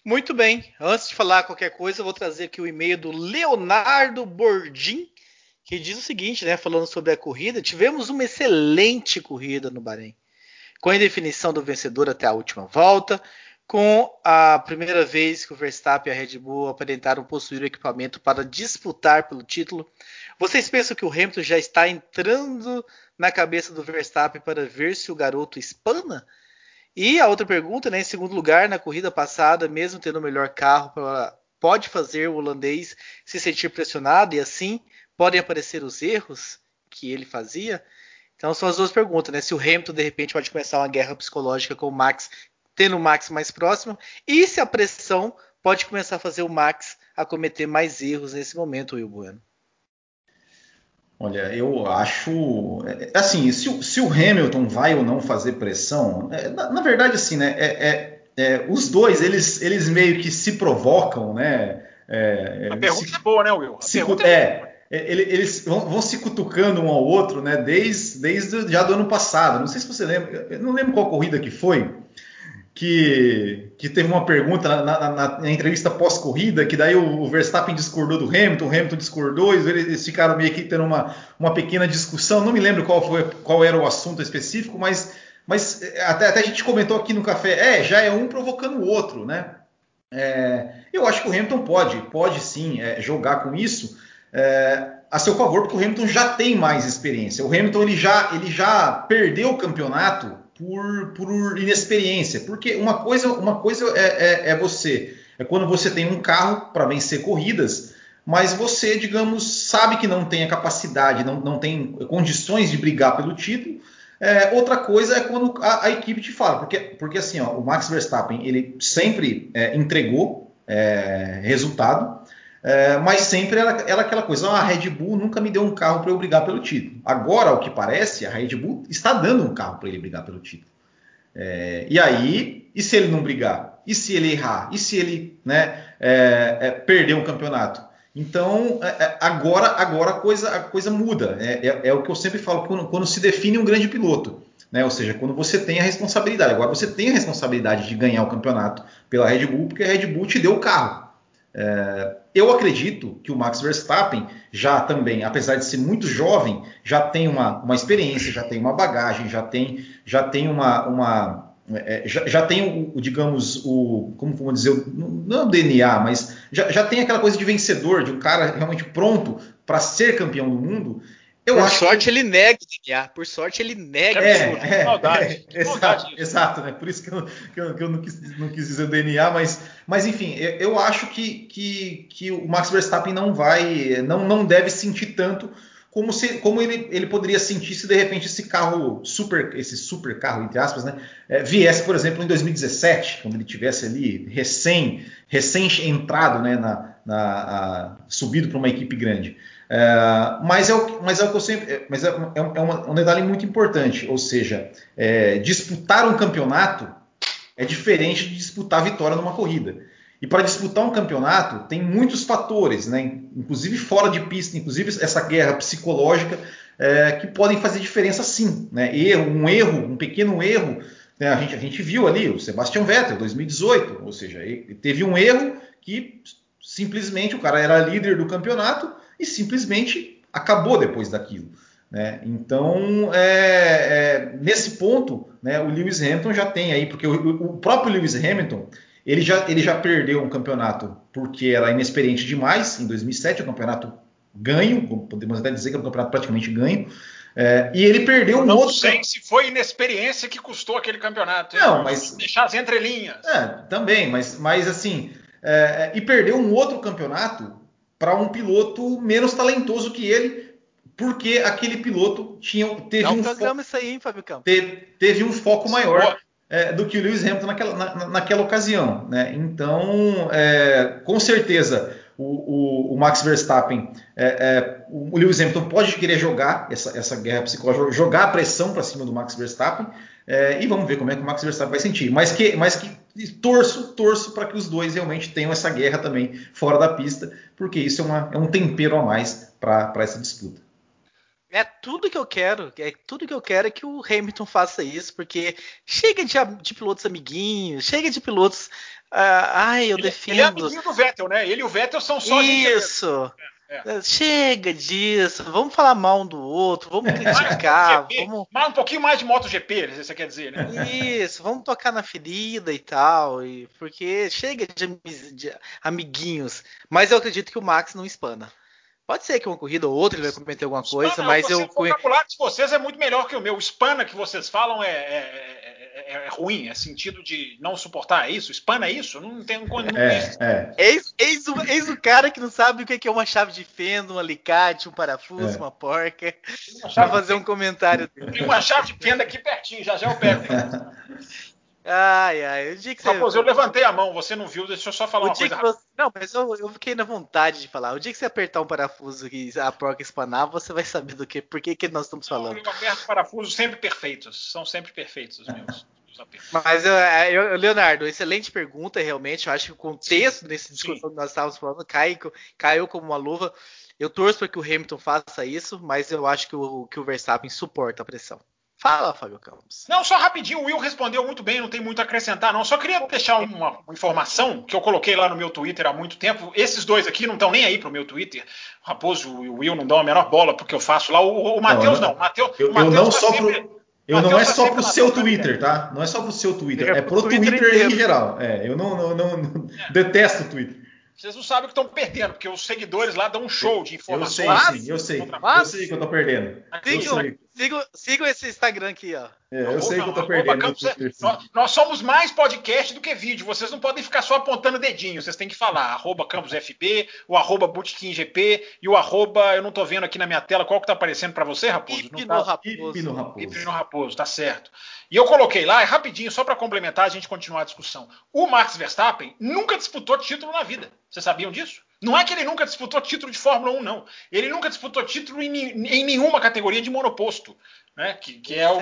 Muito bem. Antes de falar qualquer coisa, eu vou trazer aqui o e-mail do Leonardo Bordim, que diz o seguinte, né, falando sobre a corrida, tivemos uma excelente corrida no Bahrein com a indefinição do vencedor até a última volta, com a primeira vez que o Verstappen e a Red Bull aparentaram possuir o equipamento para disputar pelo título. Vocês pensam que o Hamilton já está entrando na cabeça do Verstappen para ver se o garoto espana? E a outra pergunta, né, em segundo lugar, na corrida passada, mesmo tendo o melhor carro, pode fazer o holandês se sentir pressionado e assim podem aparecer os erros que ele fazia? Então são as duas perguntas, né? Se o Hamilton de repente pode começar uma guerra psicológica com o Max, tendo o Max mais próximo, e se a pressão pode começar a fazer o Max a cometer mais erros nesse momento, Will Bueno. Olha, eu acho. É, assim, se o, se o, Hamilton vai ou não fazer pressão, é, na, na, verdade, assim, né? É, é, é, os dois, eles, eles meio que se provocam, né? a pergunta se, é boa, né, Will? A se, é, é, eles vão, vão, se cutucando um ao outro, né? Desde, desde já do ano passado. Não sei se você lembra, eu não lembro qual corrida que foi, que, que teve uma pergunta na, na, na entrevista pós-corrida, que daí o, o, Verstappen discordou do Hamilton, o Hamilton discordou, e eles ficaram meio que tendo uma, uma pequena discussão. Não me lembro qual, foi, qual era o assunto específico, mas, mas é, até, até a gente comentou aqui no café, é, já é um provocando o outro, né? É, eu acho que o Hamilton pode, pode sim é, jogar com isso é, a seu favor, porque o Hamilton já tem mais experiência. O Hamilton ele já, ele já perdeu o campeonato por, por inexperiência. Porque uma coisa, uma coisa é, é, é você, é quando você tem um carro para vencer corridas, mas você, digamos, sabe que não tem a capacidade, não, não tem condições de brigar pelo título. É, outra coisa é quando a, a, equipe te fala, porque, porque assim, ó, o Max Verstappen ele sempre é, entregou é, resultado. É, mas sempre era, era, aquela coisa, ah, a Red Bull nunca me deu um carro para eu brigar pelo título. Agora, o que parece, a Red Bull está dando um carro para ele brigar pelo título. É, e aí, e se ele não brigar? E se ele errar? E se ele né, é, é perder um campeonato? Então, é, é, agora, agora a, coisa, a coisa muda. É, o que eu sempre falo quando, quando se define um grande piloto. Né? Ou seja, quando você tem a responsabilidade. Agora você tem a responsabilidade de ganhar o campeonato pela Red Bull, porque a Red Bull te deu o carro. É, eu acredito que o Max Verstappen já também, apesar de ser muito jovem, já tem uma, uma experiência, já tem uma bagagem, já tem, já tem uma, uma é, já, já, tem o, digamos, o, como vamos dizer, não é o DNA, mas já, já tem aquela coisa de vencedor, de um cara realmente pronto para ser campeão do mundo. Eu por sorte que... ele nega DNA, por sorte ele nega é, é, é, maldade. É, exato, exato, né? Por isso que eu, que eu, que eu não, quis, não, quis, dizer DNA, mas, mas enfim, eu, eu acho que, que, que, o Max Verstappen não vai, não, não deve sentir tanto como, se, como ele, ele poderia sentir se de repente esse carro super, esse super carro entre aspas, né, é, viesse, por exemplo, em 2017, quando ele tivesse ali recém, recém entrado, né, na, na a, subido para uma equipe grande. É, mas, é o, mas é o que eu sempre. É, mas é, é, é uma, um detalhe muito importante, ou seja, é, disputar um campeonato é diferente de disputar vitória numa corrida. E para disputar um campeonato tem muitos fatores, né? inclusive fora de pista, inclusive essa guerra psicológica, é, que podem fazer diferença sim. Né? Erro, um erro, um pequeno erro. Né? A, gente, a gente viu ali o Sebastian Vettel, 2018, ou seja, teve um erro que simplesmente o cara era líder do campeonato e simplesmente acabou depois daquilo. Né? Então, é, é, nesse ponto, né, o Lewis Hamilton já tem aí, porque o, o, próprio Lewis Hamilton ele já, ele já perdeu um campeonato porque era inexperiente demais em 2007, o campeonato ganho, podemos até dizer que é um campeonato praticamente ganho. É, e ele perdeu um não outro. Não sei se foi inexperiência que custou aquele campeonato. Hein? Não, mas deixar as entrelinhas. É, também, mas, mas assim, é, e perdeu um outro campeonato para um piloto menos talentoso que ele, porque aquele piloto tinha teve Não um programa isso aí, hein, Fábio Campos? Teve, teve um foco maior. é, do que o Lewis Hamilton naquela, na, naquela ocasião. Né? Então, é, com certeza, o, o, o Max Verstappen, é, é, o Lewis Hamilton pode querer jogar essa, essa guerra psicológica, jogar a pressão para cima do Max Verstappen, é, e vamos ver como é que o Max Verstappen vai sentir. Mas que, mas que torço, torço para que os dois realmente tenham essa guerra também fora da pista, porque isso é, uma, é um tempero a mais para essa disputa. É tudo que eu quero, é tudo que eu quero é que o Hamilton faça isso, porque chega de, de pilotos amiguinhos, chega de pilotos. Uh, ai, eu ele, defendo. Ele é amiguinho do Vettel, né? Ele e o Vettel são só. Isso. É, é. Chega disso, vamos falar mal um do outro, vamos criticar, vamos. Mas um pouquinho mais de MotoGP, você quer dizer, né? Isso, vamos tocar na ferida e tal, e, porque chega de, de amiguinhos. Mas eu acredito que o Max não espana. Pode ser que uma corrida ou outra ele vai cometer alguma coisa, Spana, mas eu. O vocabulário de vocês é muito melhor que o meu. O Spana que vocês falam é, é, é, é ruim, é sentido de não suportar. É isso? Spana é isso? Não tem não é, é. Eis, eis, o, eis o cara que não sabe o que é uma chave de fenda, um alicate, um parafuso, uma porca. Pra fazer um comentário dele. Tem uma chave de fenda aqui pertinho, já já eu pego. Ai, ai, o dia que você. Raposo, eu levantei a mão, você não viu, deixa eu só falar o uma coisa. Você... Não, mas eu, eu, fiquei na vontade de falar. O dia que você apertar um parafuso e a porca espanar, você vai saber do que, por que, que nós estamos falando. Eu aperto parafusos sempre perfeitos, são sempre perfeitos os meus. Mas, é, eu, Leonardo, excelente pergunta, realmente. Eu acho que o contexto desse discussão que nós estávamos falando cai, caiu como uma luva. Eu torço para que o Hamilton faça isso, mas eu acho que o, que o Verstappen suporta a pressão. Fala, Fábio Campos. Não, só rapidinho, o Will respondeu muito bem, não tem muito a acrescentar, não. Só queria deixar uma, informação que eu coloquei lá no meu Twitter há muito tempo. Esses dois aqui não estão nem aí pro meu Twitter. O Raposo e o Will não dão a menor bola porque eu faço lá. O, o Matheus não. não. Mateus, eu, eu não tá só sempre... pro. Eu não é só pro seu Twitter, tá? Não é só pro seu Twitter, é, é pro Twitter, Twitter em geral. É, eu não, não, não, não é. detesto o Twitter. Vocês não sabem o que estão perdendo, porque os seguidores lá dão um show de informações. Eu sei, sim, eu sei. Eu sei que eu tô perdendo. Sigam, sigam esse Instagram aqui, ó. É, eu sei que eu tô perdendo. Campos, nós, nós, somos mais podcast do que vídeo. Vocês não podem ficar só apontando dedinho. Vocês têm que falar arroba CampusFB, o arroba e o arroba, eu não tô vendo aqui na minha tela, qual que tá aparecendo para você, Raposo? Pipino tá... Raposo. Pipino Raposo. Raposo, tá certo. E eu coloquei lá, é rapidinho, só para complementar, a gente continuar a discussão. O Max Verstappen nunca disputou título na vida. Vocês sabiam disso? Não é que ele nunca disputou título de Fórmula 1, não. Ele nunca disputou título em, em nenhuma categoria de monoposto, né? Que, que é o,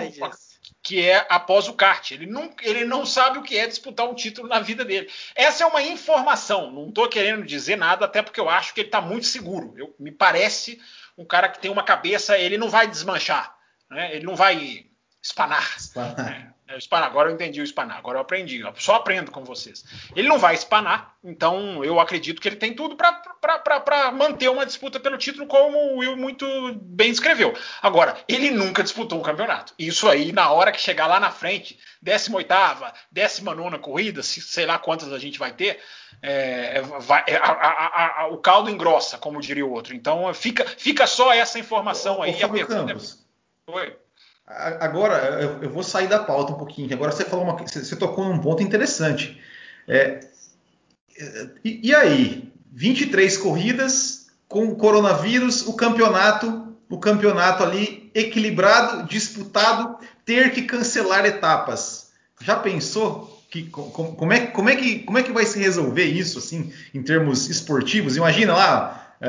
que é após o kart. Ele não, ele não sabe o que é disputar um título na vida dele. Essa é uma informação. Não estou querendo dizer nada, até porque eu acho que ele está muito seguro. Eu, me parece um cara que tem uma cabeça, ele não vai desmanchar, né? Ele não vai espanar. espanar. É, espanar. Agora eu entendi o espanar, agora eu aprendi. Eu só aprendo com vocês. Ele não vai espanar, então eu acredito que ele tem tudo para manter uma disputa pelo título, como o Will muito bem escreveu. Agora, ele nunca disputou um campeonato. Isso aí, na hora que chegar lá na frente, 18, 19 corrida, sei lá quantas a gente vai ter, é, vai, é, a, a, a, o caldo engrossa, como diria o outro. Então fica, fica só essa informação aí. Ô, pergunta... É- Oi. Agora, eu vou sair da pauta um pouquinho. Agora você falou uma, você tocou num ponto interessante. É, e, e, aí, 23 corridas com coronavírus, o campeonato, o campeonato ali equilibrado, disputado, ter que cancelar etapas. Já pensou que como, como, é, como, é, que, como é que vai se resolver isso assim em termos esportivos? Imagina lá é,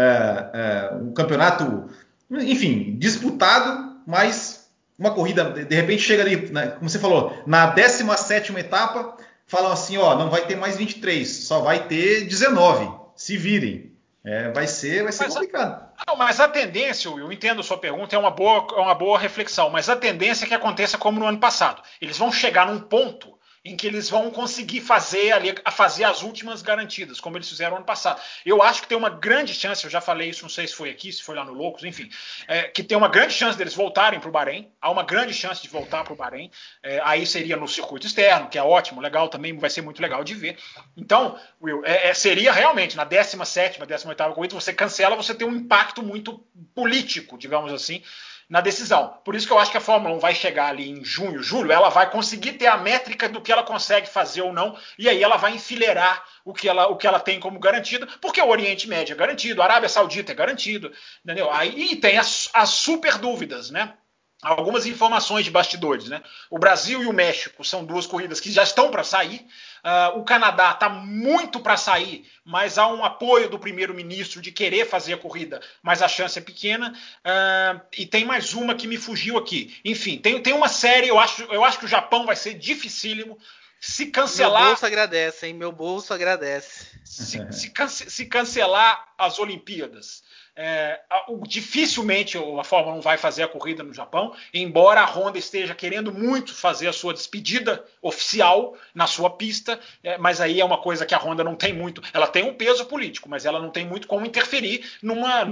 é, um campeonato, enfim, disputado, mas uma corrida, de repente chega ali, né, como você falou, na 17 etapa, falam assim, ó, não vai ter mais 23, só vai ter 19, se virem. É, vai ser, vai ser mas complicado. A, não, mas a tendência, eu entendo a sua pergunta, é uma, boa, é uma boa reflexão, mas a tendência é que aconteça como no ano passado. Eles vão chegar num ponto em que eles vão conseguir fazer ali, fazer as últimas garantidas, como eles fizeram ano passado. Eu acho que tem uma grande chance, eu já falei isso, não sei se foi aqui, se foi lá no Loucos, enfim, é, que tem uma grande chance deles voltarem para o Bahrein, há uma grande chance de voltar para o Bahrein, é, aí seria no circuito externo, que é ótimo, legal também, vai ser muito legal de ver. Então, Will, é, é seria realmente na 17ª, 18ª corrida, você cancela, você tem um impacto muito político, digamos assim, na decisão. Por isso que eu acho que a Fórmula 1 vai chegar ali em junho, julho, ela vai conseguir ter a métrica do que ela consegue fazer ou não, e aí ela vai enfileirar o que ela, o que ela tem como garantido, porque o Oriente Médio é garantido, a Arábia Saudita é garantido, entendeu? Aí tem as, as super dúvidas, né? algumas informações de bastidores. Né? O Brasil e o México são duas corridas que já estão para sair. Uh, o Canadá está muito para sair, mas há um apoio do primeiro-ministro de querer fazer a corrida, mas a chance é pequena. Uh, e tem mais uma que me fugiu aqui. Enfim, tem, tem uma série, eu acho, eu acho que o Japão vai ser dificílimo. Se cancelar. Meu bolso agradece, hein? Meu bolso agradece. Se, se, cance, se cancelar as Olimpíadas é, dificilmente a Fórmula 1 vai fazer a corrida no Japão, embora a Honda esteja querendo muito fazer a sua despedida oficial na sua pista, é, mas aí é uma coisa que a Honda não tem muito. Ela tem um peso político, mas ela não tem muito como interferir numa,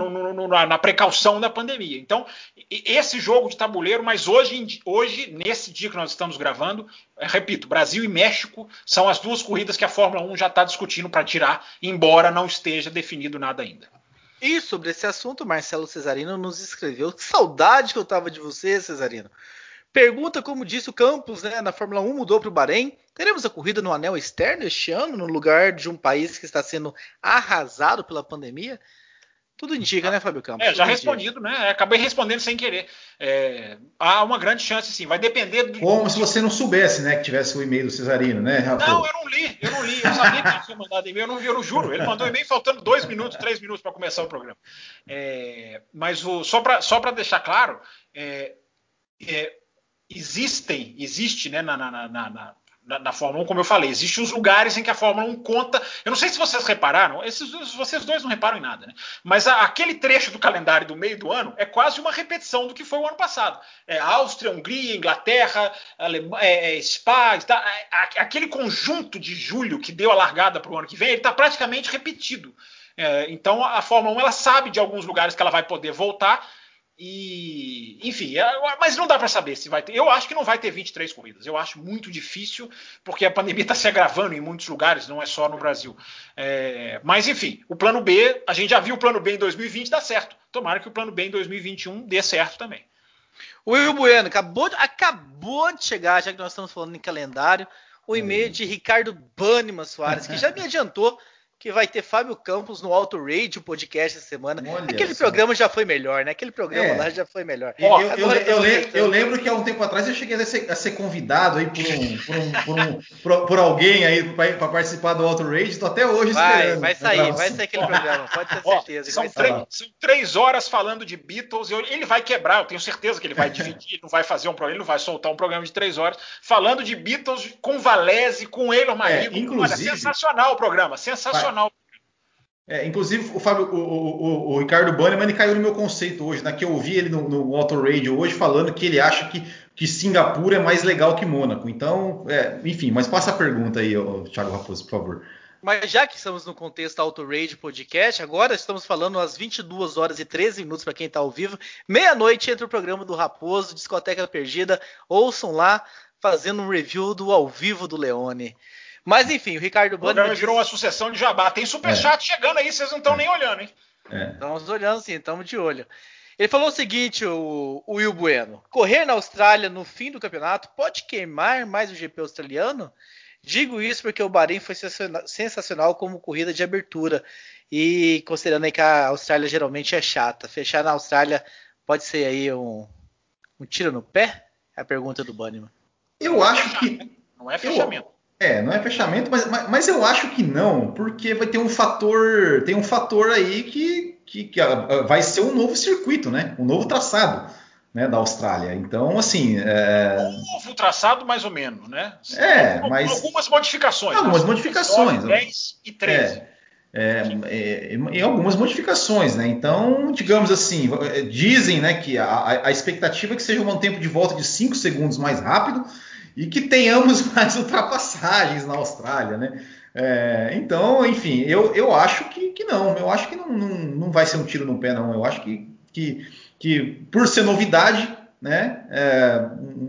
na precaução da pandemia. Então, esse jogo de tabuleiro, mas hoje, hoje nesse dia que nós estamos gravando, é, repito, Brasil e México são as duas corridas que a Fórmula 1 já está discutindo para tirar, embora não esteja definido nada ainda. E sobre esse assunto, Marcelo Cesarino nos escreveu. Que saudade que eu tava de você, Cesarino. Pergunta como disse o Campos, né? Na Fórmula 1 mudou para o Bahrein. Teremos a corrida no anel externo este ano, no lugar de um país que está sendo arrasado pela pandemia? Tudo indica, né, Fábio Campos? É, já Tudo respondido, indica. né? Acabei respondendo sem querer. É, há uma grande chance, sim. Vai depender do. Como se você não soubesse, né, que tivesse o e-mail do Cesarino, né, Rafa? Não, eu não li, eu não li. Eu sabia que ele tinha mandado e-mail, eu não vi, eu não juro. Ele mandou e-mail faltando dois minutos, três minutos para começar o programa. É, mas o, só para só deixar claro, é, é, existem, existe, né, na, na, na, na na, na, Fórmula 1, como eu falei, existem os lugares em que a Fórmula 1 conta. Eu não sei se vocês repararam, esses, vocês dois não reparam em nada, né? Mas a, aquele trecho do calendário do meio do ano é quase uma repetição do que foi o ano passado. É Áustria, Hungria, Inglaterra, Alemanha, é, é, Spa, tá, aquele conjunto de julho que deu a largada para o ano que vem, ele está praticamente repetido. É, então a Fórmula 1 ela sabe de alguns lugares que ela vai poder voltar e, enfim, é, mas não dá para saber se vai ter. Eu acho que não vai ter 23 corridas. Eu acho muito difícil, porque a pandemia está se agravando em muitos lugares, não é só no Brasil. É, mas, enfim, o plano B, a gente já viu o plano B em 2020 dar certo. Tomara que o plano B em 2021 dê certo também. O Will Bueno acabou, acabou de chegar, já que nós estamos falando em calendário, o e-mail de Ricardo Banniman Soares, que já me adiantou que vai ter Fábio Campos no Alto Radio podcast essa semana. Olha Aquele programa já foi melhor, né? Aquele programa é. lá já foi melhor. Eu, eu, eu, eu, lembro, eu, lembro, que há um tempo atrás eu cheguei a ser, a ser convidado aí por, um, por, um, por, um, por, por, alguém aí para participar do Alto Radio. Estou até hoje vai, esperando. Vai sair, vai sair aquele programa, pode ter certeza. são, três, são, três, horas falando de Beatles. ele vai quebrar, eu tenho certeza que ele vai dividir, não vai fazer um programa, ele não vai soltar um programa de três horas falando de Beatles com Valese, com Eilor Marido. É, inclusive, Olha, sensacional o programa, sensacional. Vai. É, inclusive, o, Fábio, o, o, o, Ricardo Bannerman caiu no meu conceito hoje, né? Que eu ouvi ele no, no Auto Radio hoje falando que ele acha que, que Singapura é mais legal que Mônaco. Então, é, enfim, mas passa a pergunta aí, ó, Thiago Raposo, por favor. Mas já que estamos no contexto Auto Radio Podcast, agora estamos falando às 22 horas e 13 minutos para quem está ao vivo. Meia-noite entre o programa do Raposo, Discoteca Perdida. Ouçam lá, fazendo um review do ao vivo do Leone. Mas enfim, o Ricardo Bando. O programa virou uma sucessão de jabá. Tem superchat é. chegando aí, vocês não estão é. nem olhando, hein? É. Estamos olhando sim, estamos de olho. Ele falou o seguinte, o, o Will Bueno: correr na Austrália no fim do campeonato pode queimar mais o GP australiano? Digo isso porque o Bahrein foi sensacional como corrida de abertura. E considerando aí que a Austrália geralmente é chata, fechar na Austrália pode ser aí um, um tiro no pé? É a pergunta do Banniman. Eu acho que. Não é fechamento. É, não é fechamento, mas, mas, mas, eu acho que não, porque vai ter um fator, tem um fator aí que, que, que vai ser um novo circuito, né? Um novo traçado. Né, da Austrália. Então, assim. É... Um novo traçado, mais ou menos, né? É, com, mas. Algumas modificações. Algumas né? modificações. 10 e 13. É, é, é, em algumas modificações, né? Então, digamos assim, dizem né, que a, a expectativa é que seja um tempo de volta de 5 segundos mais rápido, e que tenhamos mais ultrapassagens na Austrália, né? É, então, enfim, eu, eu acho que, que não, eu acho que não, não, não vai ser um tiro no pé, não. Eu acho que, que, que por ser novidade, né, é,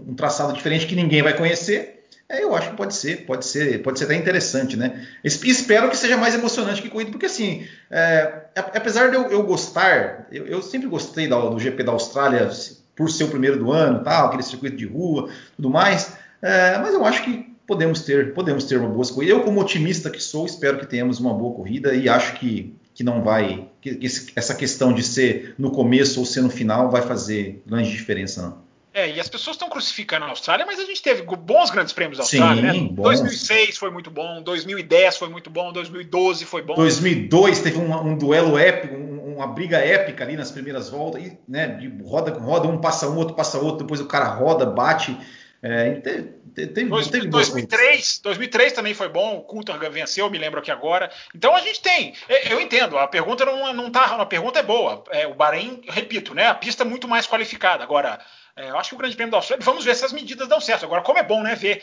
um traçado diferente que ninguém vai conhecer, é, eu acho que pode ser, pode ser, pode ser até interessante, né? Espero que seja mais emocionante que corrida, porque assim, é, apesar de eu, eu gostar, eu, eu, sempre gostei do, do GP da Austrália por ser o primeiro do ano, tal, aquele circuito de rua, tudo mais. É, mas eu acho que podemos ter, podemos ter uma boa corrida. Eu, como otimista que sou, espero que tenhamos uma boa corrida e acho que, que não vai. Que essa questão de ser no começo ou ser no final vai fazer grande diferença, não. É, e as pessoas estão crucificando a Austrália, mas a gente teve bons grandes prêmios da Austrália, Sim, né? Bons. 2006 foi muito bom, 2010 foi muito bom, 2012 foi bom. 2002 teve um, um duelo épico, um, uma briga épica ali nas primeiras voltas, e, né? De roda com roda, um passa um, outro passa outro, depois o cara roda, bate. É, teve, teve, 2003, 2003 também foi bom, o Coulter venceu, me lembro aqui agora. Então a gente tem, eu entendo, a pergunta não, não tá, a pergunta é boa. É, o Bahrein, repito, né? A pista é muito mais qualificada. Agora, é, eu acho que o Grande Prêmio da Austrália, vamos ver se as medidas dão certo. Agora, como é bom, né, ver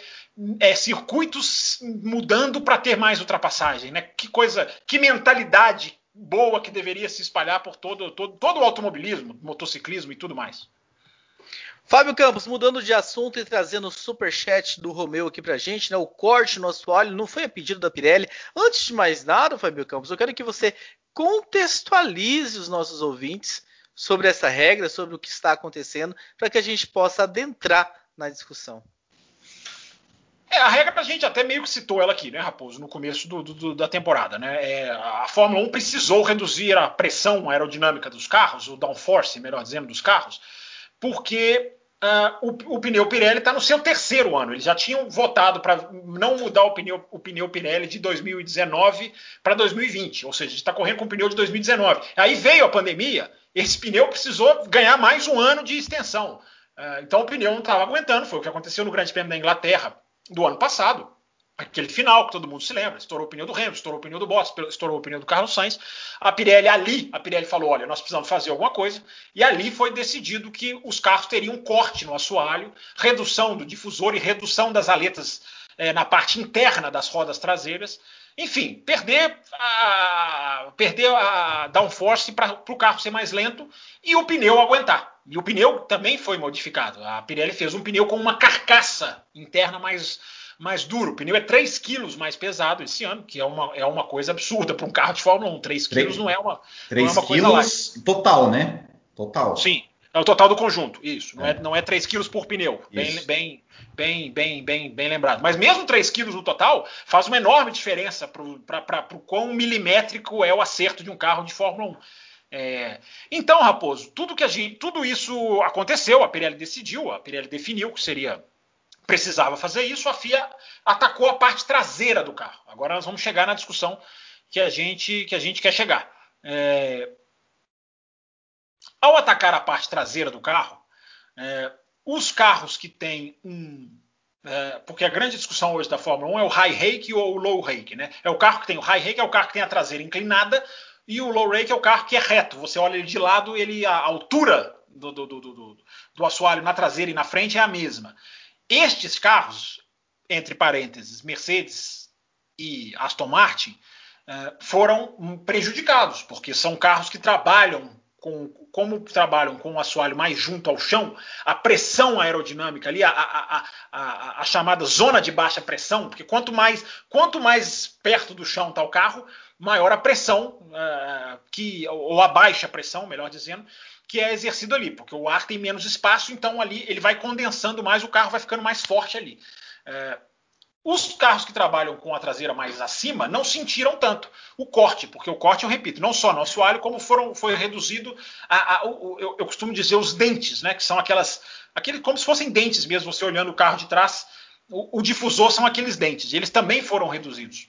é, circuitos mudando para ter mais ultrapassagem, né? Que coisa, que mentalidade boa que deveria se espalhar por todo, todo, todo o automobilismo, motociclismo e tudo mais. Fábio Campos, mudando de assunto e trazendo o superchat do Romeu aqui pra gente, né? O corte no assoalho não foi a pedido da Pirelli. Antes de mais nada, Fábio Campos, eu quero que você contextualize os nossos ouvintes sobre essa regra, sobre o que está acontecendo, para que a gente possa adentrar na discussão. É, a regra a gente até meio que citou ela aqui, né, Raposo, no começo do, do, da temporada. Né? É, a Fórmula 1 precisou reduzir a pressão aerodinâmica dos carros, o downforce, melhor dizendo, dos carros, porque uh, o, o, pneu Pirelli está no seu terceiro ano. Eles já tinham votado para não mudar o pneu, o pneu Pirelli de 2019 para 2020, ou seja, está correndo com o pneu de 2019. Aí veio a pandemia esse pneu precisou ganhar mais um ano de extensão. Uh, então o pneu não estava aguentando, foi o que aconteceu no Grande Prêmio da Inglaterra do ano passado. Aquele final que todo mundo se lembra, estourou o pneu do Hamilton, estourou o pneu do Bottas, estourou o pneu do Carlos Sainz. A Pirelli ali, a Pirelli falou, olha, nós precisamos fazer alguma coisa. E ali foi decidido que os carros teriam um corte no assoalho, redução do difusor e redução das aletas é, na parte interna das rodas traseiras. Enfim, perder a, perder a downforce para o carro ser mais lento e o pneu aguentar. E o pneu também foi modificado. A Pirelli fez um pneu com uma carcaça interna mais, mais duro. O pneu é 3 quilos mais pesado esse ano, que é uma, é uma coisa absurda para um carro de Fórmula 1. 3 quilos não é uma, 3 não é uma coisa quilos total, né? Total. Sim, é o total do conjunto, isso. Não é, é não é 3 quilos por pneu. Bem, bem, bem, bem, bem, bem lembrado. Mas mesmo 3 quilos no total faz uma enorme diferença para o quão milimétrico é o acerto de um carro de Fórmula 1. É, então, Raposo, tudo que a gente, tudo isso aconteceu, a Pirelli decidiu, a Pirelli definiu que seria precisava fazer isso, a FIA atacou a parte traseira do carro. Agora nós vamos chegar na discussão que a gente que a gente quer chegar. É, ao atacar a parte traseira do carro, é, os carros que têm um. É, porque a grande discussão hoje da Fórmula 1 é o high rake ou o low rake. Né? É o carro que tem o high rake, é o carro que tem a traseira inclinada, e o low rake é o carro que é reto. Você olha ele de lado, ele a altura do, do, do, do, do assoalho na traseira e na frente é a mesma. Estes carros, entre parênteses, Mercedes e Aston Martin, é, foram prejudicados, porque são carros que trabalham com, como trabalham com o assoalho mais junto ao chão, a pressão aerodinâmica ali, a, a, a, a, chamada zona de baixa pressão, porque quanto mais, quanto mais perto do chão está o carro, maior a pressão, uh, que, ou a baixa pressão, melhor dizendo, que é exercido ali, porque o ar tem menos espaço, então ali ele vai condensando mais, o carro vai ficando mais forte ali. Uh, os carros que trabalham com a traseira mais acima não sentiram tanto o corte, porque o corte, eu repito, não só no assoalho, como foram, foi reduzido a, a, o, eu, eu, costumo dizer os dentes, né? Que são aquelas. Aquele, como se fossem dentes mesmo, você olhando o carro de trás, o, o difusor são aqueles dentes, e eles também foram reduzidos.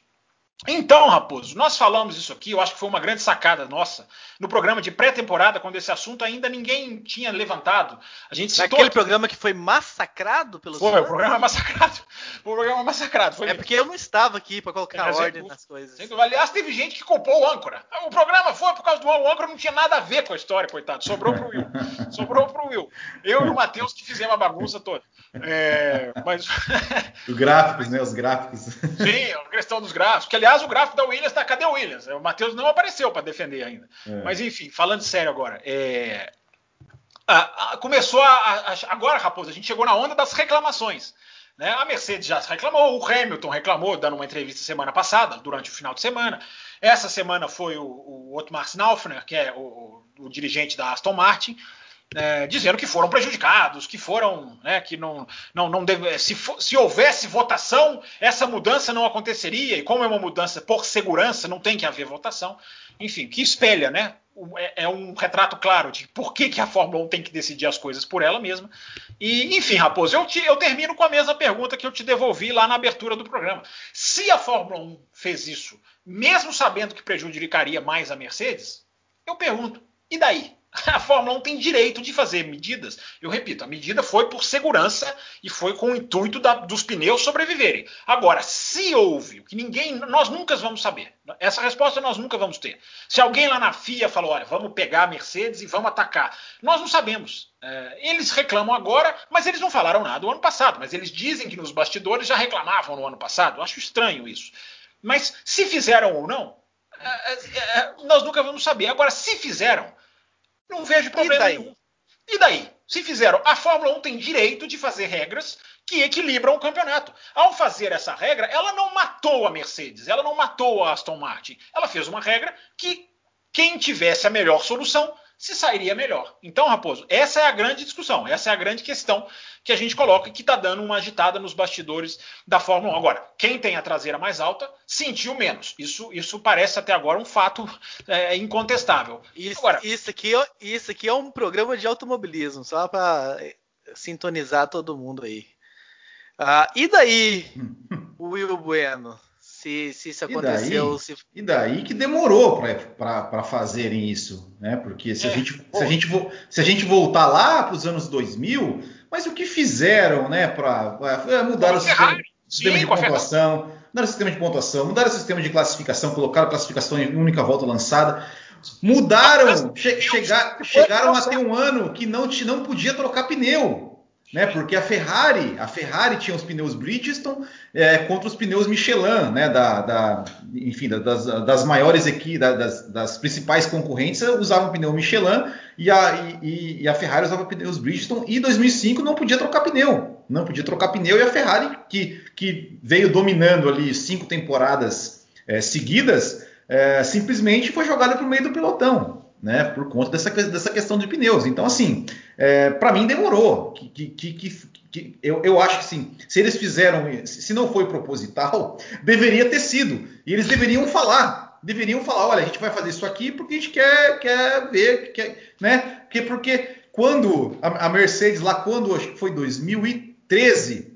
Então, Raposo, nós falamos isso aqui, eu acho que foi uma grande sacada nossa, no programa de pré-temporada, quando esse assunto ainda ninguém tinha levantado. A gente citou Naquele aqui... programa que foi massacrado pelos Foi, o programa massacrado. Foi o programa massacrado. Foi... É porque eu não estava aqui para colocar é, ordem nas coisas. Aliás, teve gente que culpou o âncora. O programa foi por causa do o âncora, não tinha nada a ver com a história, coitado. Sobrou pro Will. Sobrou pro Will. Eu e o Matheus que fizemos a bagunça toda. É, mas... Os gráficos, né? Os gráficos. Sim, a questão dos gráficos. Que, aliás, o gráfico da Williams tá. Cadê o Williams? O Matheus não apareceu para defender ainda. É. Mas enfim, falando sério agora. É... começou a, a, Agora, Raposo, a gente chegou na onda das reclamações. Né? A Mercedes já reclamou, o Hamilton reclamou, dando uma entrevista semana passada, durante o final de semana. Essa semana foi o, o Otmar Snaufner, que é o, o, dirigente da Aston Martin. É, dizendo que foram prejudicados, que foram, né, que não, não, não deve, se, se houvesse votação, essa mudança não aconteceria, e como é uma mudança por segurança, não tem que haver votação, enfim, que espelha, né, é, é, um retrato claro de por que, que a Fórmula 1 tem que decidir as coisas por ela mesma. E, enfim, Raposo, eu, te, eu termino com a mesma pergunta que eu te devolvi lá na abertura do programa. Se a Fórmula 1 fez isso, mesmo sabendo que prejudicaria mais a Mercedes, eu pergunto, e daí? A Fórmula 1 tem direito de fazer medidas. Eu repito, a medida foi por segurança e foi com o intuito da, dos pneus sobreviverem. Agora, se houve, que ninguém, nós nunca vamos saber. Essa resposta nós nunca vamos ter. Se alguém lá na FIA falou, olha, vamos pegar a Mercedes e vamos atacar, nós não sabemos. É, eles reclamam agora, mas eles não falaram nada no ano passado. Mas eles dizem que nos bastidores já reclamavam no ano passado. Eu acho estranho isso. Mas se fizeram ou não, é, é, é nós nunca vamos saber. Agora, se fizeram não vejo problema e nenhum. E daí? Se fizeram, a Fórmula 1 tem direito de fazer regras que equilibram o campeonato. Ao fazer essa regra, ela não matou a Mercedes, ela não matou a Aston Martin. Ela fez uma regra que quem tivesse a melhor solução se sairia melhor. Então, Raposo, essa é a grande discussão, essa é a grande questão que a gente coloca e que está dando uma agitada nos bastidores da Fórmula 1. Agora, quem tem a traseira mais alta sentiu menos. Isso, isso parece até agora um fato é, incontestável. Isso, agora, isso, aqui, é, isso aqui é um programa de automobilismo, só para sintonizar todo mundo aí. Ah, e daí, Will Bueno? Se, se isso aconteceu. E daí, se... e daí que demorou para fazerem isso, né? Porque se, é, a gente, se, a gente, se a gente voltar lá para os anos 2000, mas o que fizeram, né? Para é, mudar o sistema, sistema de pontuação, mudaram o sistema de pontuação, mudaram o sistema de classificação, colocaram classificação em única volta lançada. Mudaram, che, chegar, chegaram a ter um ano que não, não podia trocar pneu né? Porque a Ferrari, a Ferrari tinha os pneus Bridgestone é, contra os pneus Michelin, né? Da, da enfim, das, das maiores equipes, das, das, principais concorrentes usavam pneu Michelin e a, e, e a Ferrari usava pneus Bridgestone. E em 2005 não podia trocar pneu, não podia trocar pneu e a Ferrari que, que veio dominando ali cinco temporadas é, seguidas é, simplesmente foi jogada para o meio do pelotão né, por conta dessa, dessa questão de pneus. Então, assim, é, para mim demorou. Que, que, que, que, eu, eu acho que sim, se eles fizeram, se não foi proposital, deveria ter sido. E eles deveriam falar. Deveriam falar, olha, a gente vai fazer isso aqui porque a gente quer, quer ver, quer, né? Porque, porque quando a, a Mercedes, lá quando acho que foi 2013,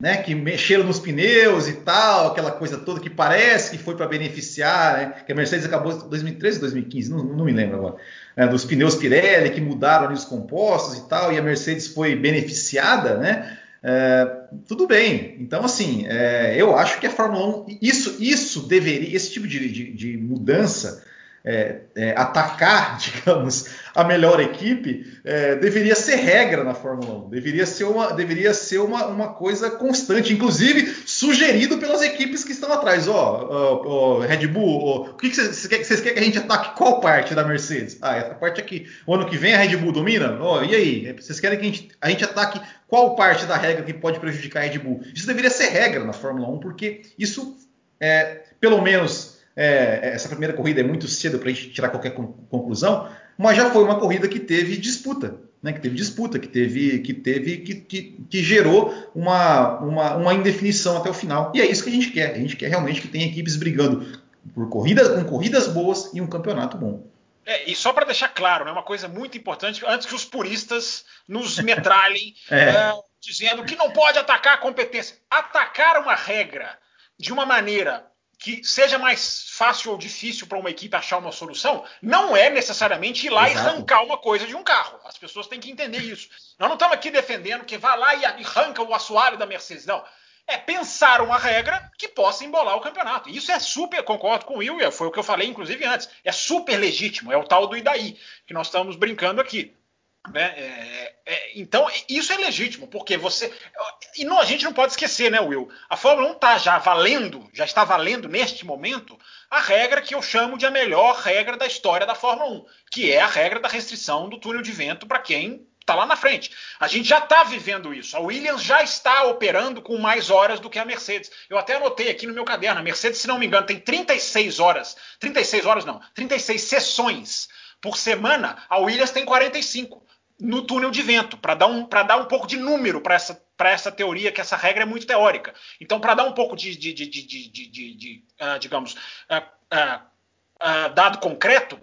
né, que mexeram nos pneus e tal, aquela coisa toda que parece que foi para beneficiar, né, que a Mercedes acabou em 2013 2015, não, não me lembro agora, né, dos pneus Pirelli que mudaram ali os compostos e tal, e a Mercedes foi beneficiada, né, é, tudo bem. Então, assim, é, eu acho que a Fórmula 1, isso, isso deveria, esse tipo de, de, de mudança é, é, atacar, digamos, a melhor equipe, é, deveria ser regra na Fórmula 1. Deveria ser, uma, deveria ser uma, uma coisa constante, inclusive sugerido pelas equipes que estão atrás. Ó, oh, oh, Red Bull, oh, o que, vocês, querem, vocês querem que a gente ataque qual parte da Mercedes? Ah, essa parte aqui. O ano que vem a Red Bull domina? Oh, e aí? Vocês querem que a gente, a gente ataque qual parte da regra que pode prejudicar a Red Bull? Isso deveria ser regra na Fórmula 1, porque isso, é, pelo menos é, essa primeira corrida é muito cedo para a gente tirar qualquer conclusão, mas já foi uma corrida que teve disputa, né? que teve disputa, que teve, que teve, que, que, que gerou uma, uma, uma, indefinição até o final. E é isso que a gente quer. A gente quer realmente que tenha equipes brigando por corridas, com corridas boas e um campeonato bom. É, e só para deixar claro, né, uma coisa muito importante, antes que os puristas nos metralhem é. É, dizendo que não pode atacar a competência. Atacar uma regra de uma maneira que seja mais fácil ou difícil para uma equipe achar uma solução, não é necessariamente ir lá Exato. e arrancar uma coisa de um carro. As pessoas têm que entender isso. Nós não estamos aqui defendendo que vá lá e arranca o assoalho da Mercedes, não. É pensar uma regra que possa embolar o campeonato. Isso é super, concordo com o Will, foi o que eu falei inclusive antes. É super legítimo, é o tal do Idaí, que nós estamos brincando aqui. Né? É, é, então, isso é legítimo, porque você. E não, a gente não pode esquecer, né, Will? A Fórmula 1 está já valendo, já está valendo neste momento, a regra que eu chamo de a melhor regra da história da Fórmula 1, que é a regra da restrição do túnel de vento para quem está lá na frente. A gente já está vivendo isso. A Williams já está operando com mais horas do que a Mercedes. Eu até anotei aqui no meu caderno. A Mercedes, se não me engano, tem 36 horas. 36 horas não, 36 sessões por semana. A Williams tem 45 no túnel de vento, para dar, um, dar um pouco de número para essa, essa teoria, que essa regra é muito teórica. Então, para dar um pouco de, de, de, de uh, digamos, uh, uh, dado concreto,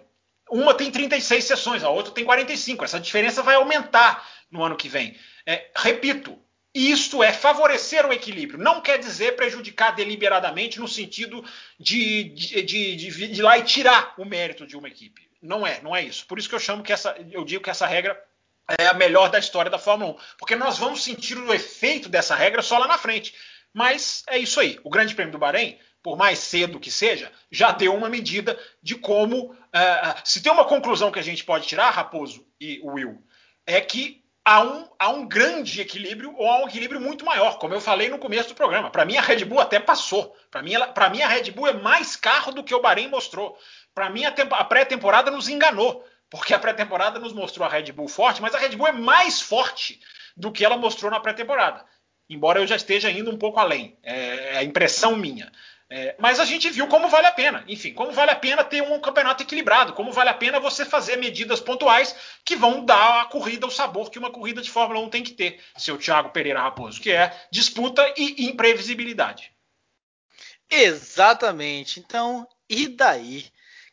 uma tem 36 sessões, a outra tem 45. Essa diferença vai aumentar no ano que vem. É, repito, isto é favorecer o equilíbrio. Não quer dizer prejudicar deliberadamente no sentido de, de, de, de, de ir lá e tirar o mérito de uma equipe. Não é, não é isso. Por isso que eu chamo que essa, eu digo que essa regra é a melhor da história da Fórmula 1, porque nós vamos sentir o efeito dessa regra só lá na frente. Mas é isso aí. O Grande Prêmio do Bahrein, por mais cedo que seja, já deu uma medida de como. Uh, se tem uma conclusão que a gente pode tirar, Raposo e Will, é que há um, há um grande equilíbrio ou há um equilíbrio muito maior, como eu falei no começo do programa. Para mim, a Red Bull até passou. Para mim, mim, a Red Bull é mais carro do que o Bahrein mostrou. Para mim, a, a pré-temporada nos enganou, porque a pré-temporada nos mostrou a Red Bull forte, mas a Red Bull é mais forte do que ela mostrou na pré-temporada. Embora eu já esteja indo um pouco além. É, é a impressão minha. É, mas a gente viu como vale a pena. Enfim, como vale a pena ter um campeonato equilibrado, como vale a pena você fazer medidas pontuais que vão dar à corrida o sabor que uma corrida de Fórmula 1 tem que ter, seu Thiago Pereira Raposo, que é disputa e imprevisibilidade. Exatamente. Então, e daí?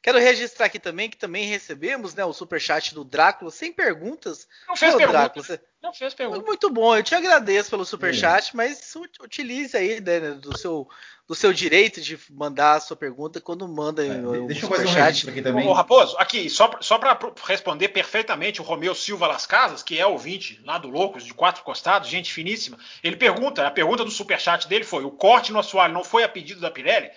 Quero registrar aqui também que também recebemos né, o superchat do Drácula, sem perguntas. Não fez pergunta. Drácula, você... Não fez pergunta. Muito bom, eu te agradeço pelo superchat, é. mas utilize aí né, do, seu, do seu direito de mandar a sua pergunta quando manda é, o Deixa eu fazer um registro aqui também. Ô, Raposo, aqui, só, só para responder perfeitamente, o Romeu Silva Las Casas, que é ouvinte lá do Loucos, de quatro costados, gente finíssima, ele pergunta, a pergunta do superchat dele foi, o corte no assoalho não foi a pedido da Pirelli?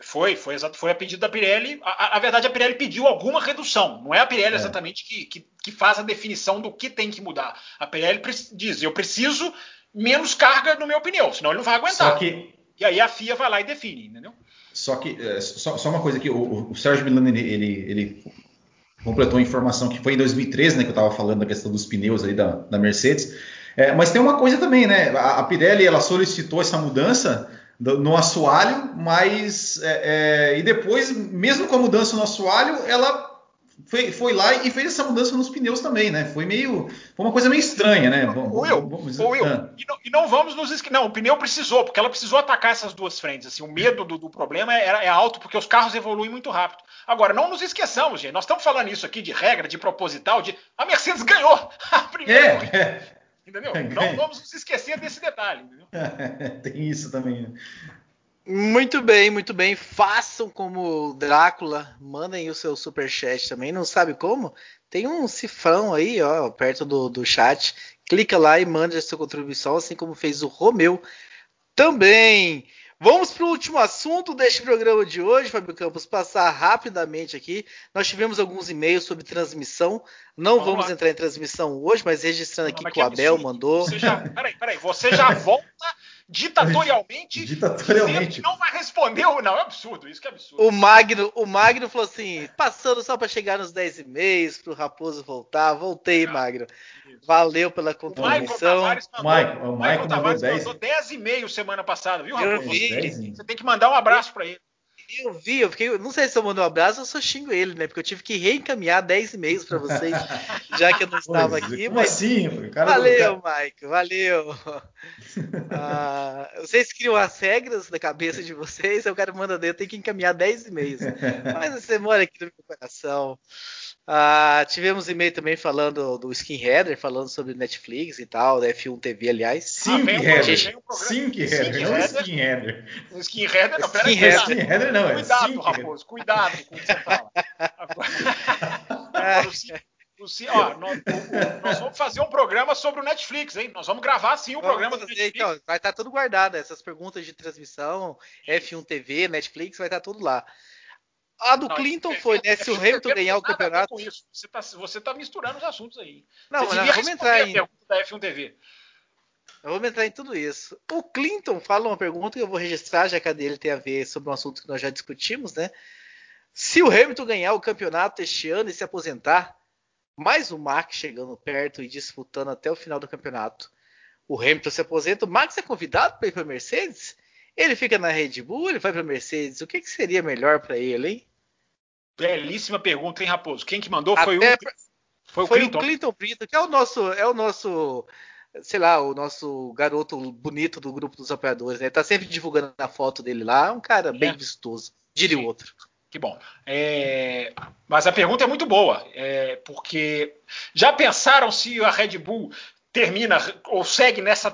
Foi, foi, exato, foi a pedido da Pirelli. A, a, verdade, a Pirelli pediu alguma redução. Não é a Pirelli é. exatamente que, que, que, faz a definição do que tem que mudar. A Pirelli diz: eu preciso menos carga no meu pneu, senão ele não vai aguentar. Que... E aí a FIA vai lá e define, entendeu? Só que, é, só, só, uma coisa aqui, o, o Sérgio Milano, ele, ele, ele, completou a informação que foi em 2013, né, que eu estava falando da questão dos pneus aí da, da Mercedes. É, mas tem uma coisa também, né? A, a Pirelli, ela solicitou essa mudança no assoalho, mas é, é, e depois, mesmo com a mudança no assoalho, ela foi, foi, lá e fez essa mudança nos pneus também, né? Foi meio, foi uma coisa meio estranha, né? Vamos, Will, vamos, Will ah. e, não, e, não, vamos nos esquecer, não, o pneu precisou, porque ela precisou atacar essas duas frentes, assim, o medo do, do problema é, é, alto, porque os carros evoluem muito rápido. Agora, não nos esqueçamos, gente, nós estamos falando isso aqui de regra, de proposital, de a Mercedes ganhou a primeira é. É. Entendeu? Não vamos nos esquecer desse detalhe, entendeu? Tem isso também. Né? Muito bem, muito bem. Façam como Drácula, mandem o seu super chat também. Não sabe como? Tem um cifrão aí, ó, perto do, do chat. Clica lá e manda a sua contribuição, assim como fez o Romeu também. Vamos para o último assunto deste programa de hoje, Fábio Campos, passar rapidamente aqui. Nós tivemos alguns e-mails sobre transmissão. Não vamos, vamos entrar em transmissão hoje, mas registrando aqui que o Abel absurdo. mandou. Você já, peraí, peraí, você já volta ditatorialmente. ditatorialmente. Não vai responder ou não. É absurdo, isso que é absurdo. O Magno, o Magno falou assim: passando só para chegar nos 10 e-mails, para o Raposo voltar. Voltei, ah, Magno. Valeu pela contribuição. O Michael, Tavares mandou 10 e-mails semana passada, viu, Raposo? Eu vi. Você tem que mandar um abraço para ele. Eu vi, eu fiquei. Não sei se eu mando um abraço ou se eu xingo ele, né? Porque eu tive que reencaminhar 10 e-mails para vocês, já que eu não estava pois, aqui. Mas assim, cara valeu, cara... Mike, valeu. ah, vocês criam as regras da cabeça de vocês, eu quero mandar eu tenho que encaminhar 10 e-mails. Mas você mora aqui no meu coração. Ah, tivemos e-mail também falando do Skin Header, falando sobre Netflix e tal, da F1 TV, aliás. Skin Header. Skin Header, não Skin Header. Skin Header, não, pera Skin Header não, é Cuidado, Raposo, cuidado com o que você fala. Agora, ó, nós, nós, vamos fazer um programa sobre o Netflix, hein? Nós vamos gravar sim um vamos programa fazer, do Netflix. Então, vai estar tudo guardado, essas perguntas de transmissão, F1 TV, Netflix, vai estar tudo lá. A do não, Clinton foi, né? Se o Hamilton ganhar o campeonato. Você está você tá misturando os assuntos aí. Não, você mas vamos entrar em. Da F1 TV. Vamos entrar em tudo isso. O Clinton fala uma pergunta que eu vou registrar, já que a dele tem a ver sobre um assunto que nós já discutimos, né? Se o Hamilton ganhar o campeonato este ano e se aposentar, mais o Max chegando perto e disputando até o final do campeonato, o Hamilton se aposenta, o Max é convidado para ir para a Mercedes? Ele fica na Red Bull, ele vai para a Mercedes? O que, que seria melhor para ele, hein? Belíssima pergunta, hein, Raposo? Quem que mandou foi o. Foi, o, Clinton. o Clinton Brito, que é o nosso, é o nosso, sei lá, o nosso garoto bonito do grupo dos apoiadores, né? Tá sempre divulgando a foto dele lá, é um cara bem é. vistoso, diria o outro. Que bom. É... Mas a pergunta é muito boa, é... porque já pensaram se a Red Bull termina ou segue nessa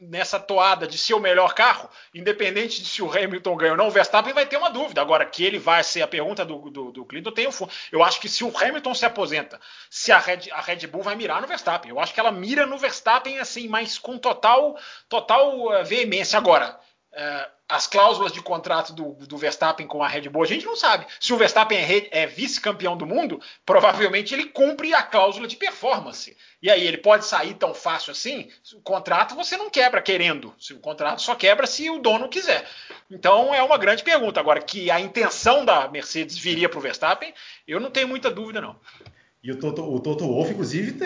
nessa toada de ser o melhor carro, independente de se o Hamilton ganha ou não, o Verstappen vai ter uma dúvida. Agora, que ele vai ser a pergunta do, do, do Clinton, tem o fundo. Eu acho que se o Hamilton se aposenta, se a Red, a Red Bull vai mirar no Verstappen. Eu acho que ela mira no Verstappen, assim, mas com total, total uh, veemência. Agora, uh, as cláusulas de contrato do, do, Verstappen com a Red Bull, a gente não sabe. Se o Verstappen é, é vice-campeão do mundo, provavelmente ele cumpre a cláusula de performance. E aí ele pode sair tão fácil assim? O contrato você não quebra querendo. Se o contrato só quebra se o dono quiser. Então é uma grande pergunta. Agora, que a intenção da Mercedes viria para o Verstappen, eu não tenho muita dúvida, não. E o Toto, o Toto Wolff, inclusive,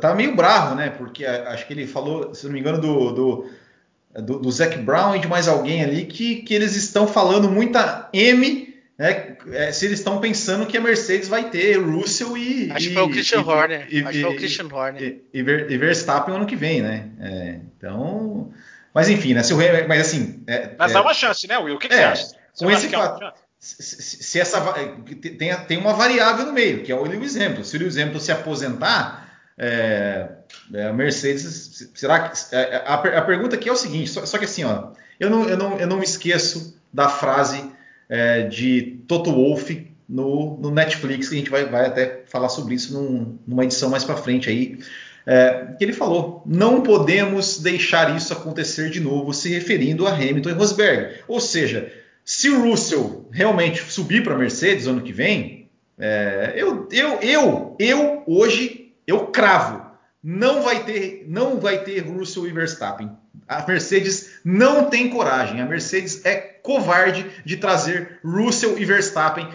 tá meio bravo, né? Porque acho que ele falou, se não me engano, do, do do, do Zac Brown e de mais alguém ali que, que eles estão falando muita M, né, é, se eles estão pensando que a Mercedes vai ter Russell e. Acho que foi o Christian e, Horner. E, Acho que foi o Christian Horner. E, e, Verstappen ano que vem, né? É, então. Mas enfim, né? Se o, mas assim. É, mas dá é uma chance, né, Will? O que, que você acha? Você com esse fato. Se, se, essa tem, tem uma variável no meio, que é o Lewis Hamilton. Se o Lewis Hamilton se aposentar, é, é, a Mercedes, será que. É, a, a, pergunta aqui é o seguinte: só, só, que assim, ó, eu não, eu, não, eu não esqueço da frase é, de Toto Wolff no, no, Netflix, que a gente vai, vai até falar sobre isso num, numa edição mais para frente aí. É, que ele falou: não podemos deixar isso acontecer de novo, se referindo a Hamilton e Rosberg. Ou seja, se o Russell realmente subir para a Mercedes ano que vem, é, eu, eu, eu, eu hoje eu cravo, não vai ter, não vai ter Russell e Verstappen. A Mercedes não tem coragem. A Mercedes é covarde de trazer Russell e Verstappen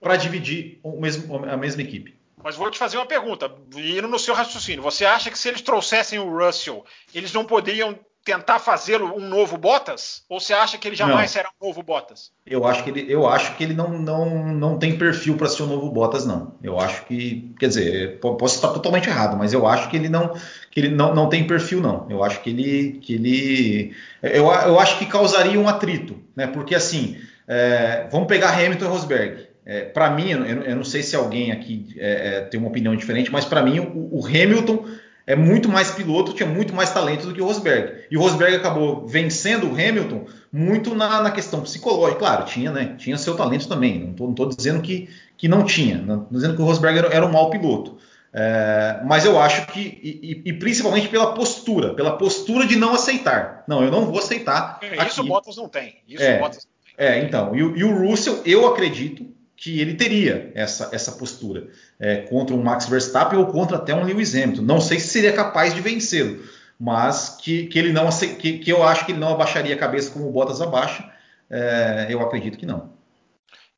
para dividir o mesmo, a mesma equipe. Mas vou te fazer uma pergunta, indo no seu raciocínio. Você acha que se eles trouxessem o Russell, eles não poderiam tentar fazê-lo um novo Bottas? Ou você acha que ele jamais não. será um novo Bottas? Eu acho que ele, eu acho que ele não, não, não tem perfil para ser um novo Bottas, não. Eu acho que, quer dizer, posso estar totalmente errado, mas eu acho que ele não, que ele não, não tem perfil, não. Eu acho que ele, que ele, eu, eu acho que causaria um atrito, né? Porque assim, é, vamos pegar Hamilton e Rosberg. É, para mim, eu, eu, não sei se alguém aqui é, é tem uma opinião diferente, mas para mim o, o Hamilton é muito mais piloto, tinha muito mais talento do que o Rosberg. E o Rosberg acabou vencendo o Hamilton muito na, na questão psicológica. Claro, tinha, né? Tinha seu talento também. Não estou dizendo que, que não tinha. Não estou dizendo que o Rosberg era, era um mau piloto. É, mas eu acho que, e, e, principalmente pela postura, pela postura de não aceitar. Não, eu não vou aceitar. É, isso aqui. o Bottas não tem. Isso é, o Bottas não tem. É, então. E, e o Russell, eu acredito que ele teria essa, essa postura é, contra um Max Verstappen ou contra até um Lewis Hamilton. Não sei se seria capaz de vencê-lo, mas que, que ele não que, que, eu acho que ele não abaixaria a cabeça como o Bottas abaixa. É, eu acredito que não.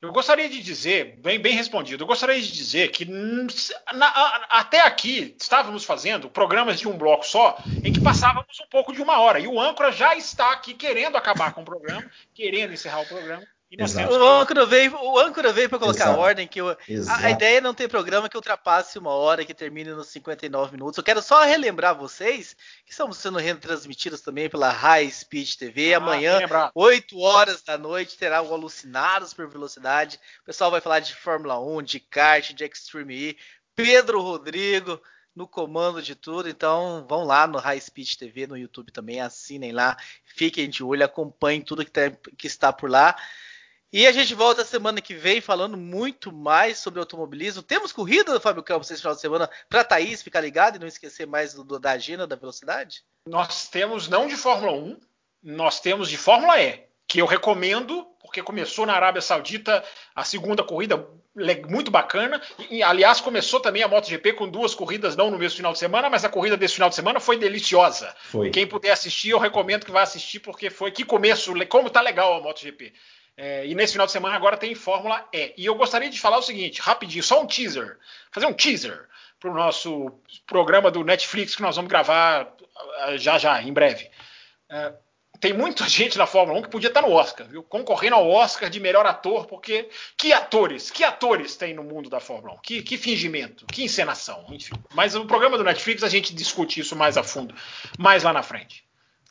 Eu gostaria de dizer, bem, bem respondido, eu gostaria de dizer que na, até aqui estávamos fazendo programas de um bloco só, em que passávamos um pouco de uma hora. E o âncora já está aqui querendo acabar com o programa, querendo encerrar o programa. O âncora veio, o âncora veio para colocar Exato. ordem que eu, a, a, ideia é não ter programa que ultrapasse uma hora, que termine nos 59 minutos. Eu quero só relembrar vocês que estamos sendo retransmitidos também pela High Speed TV. Ah, Amanhã, 8 horas da noite, terá o Alucinados por Velocidade. O pessoal vai falar de Fórmula 1, de kart, de Extreme E. Pedro Rodrigo no comando de tudo. Então, vão lá no High Speed TV, no YouTube também, assinem lá, fiquem de olho, acompanhem tudo que, tá, que está por lá. E a gente volta semana que vem falando muito mais sobre automobilismo. Temos corrida do Fábio Campos esse final de semana para Thaís ficar ligado e não esquecer mais do, da agenda da velocidade? Nós temos não de Fórmula 1, nós temos de Fórmula E, que eu recomendo, porque começou na Arábia Saudita a segunda corrida muito bacana. E, aliás, começou também a MotoGP com duas corridas, não no mesmo final de semana, mas a corrida desse final de semana foi deliciosa. Foi. Quem puder assistir, eu recomendo que vá assistir, porque foi que começo, como tá legal a MotoGP. É, e nesse final de semana agora tem Fórmula E. E eu gostaria de falar o seguinte, rapidinho, só um teaser, fazer um teaser para o nosso programa do Netflix que nós vamos gravar ah, já já, em breve. É, tem muita gente na Fórmula 1 que podia estar no Oscar, viu? Concorrendo ao Oscar de melhor ator, porque que atores, que atores tem no mundo da Fórmula 1? Que, que fingimento, que encenação, enfim. Mas no programa do Netflix a gente discute isso mais a fundo, mais lá na frente.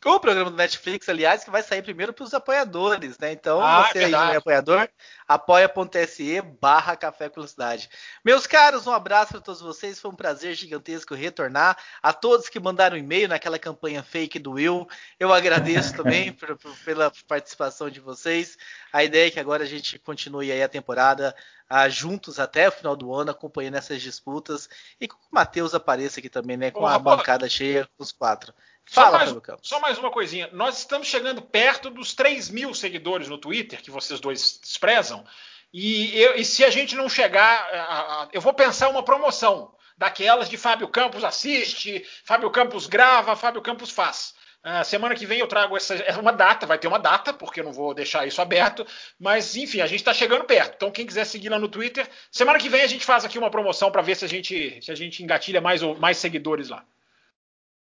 O programa do Netflix, aliás, que vai sair primeiro para os apoiadores, né? Então, Ah, você aí verdade. é apoiador, apoia.se barra Café Velocidade. Meus caros, um abraço para todos vocês. Foi um prazer gigantesco retornar. A todos que mandaram e-mail naquela campanha fake do Will, eu agradeço também por- por- pela participação de vocês. A ideia é que agora a gente continue aí a temporada ah, juntos até o final do ano, acompanhando essas disputas. E que o Matheus apareça aqui também, né? Com Ô, a Raposo, bancada cheia, os quatro. Só Fala, mais, Fábio Campos. só mais uma coisinha. Nós estamos chegando perto dos 3 mil seguidores no Twitter, que vocês dois desprezam. E, eu- e se a gente não chegar. eu vou pensar uma promoção daquelas de Fábio Campos assiste, Fábio Campos grava, Fábio Campos faz. Ah, semana que vem eu trago essa, é uma data, vai ter uma data, porque eu não vou deixar isso aberto. Mas enfim, a gente está chegando perto. Então quem quiser seguir lá no Twitter, semana que vem a gente faz aqui uma promoção para ver se a gente se a gente engatilha mais, mais seguidores lá.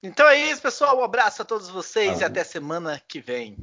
Então é isso, pessoal. Um abraço a todos vocês e até semana que vem.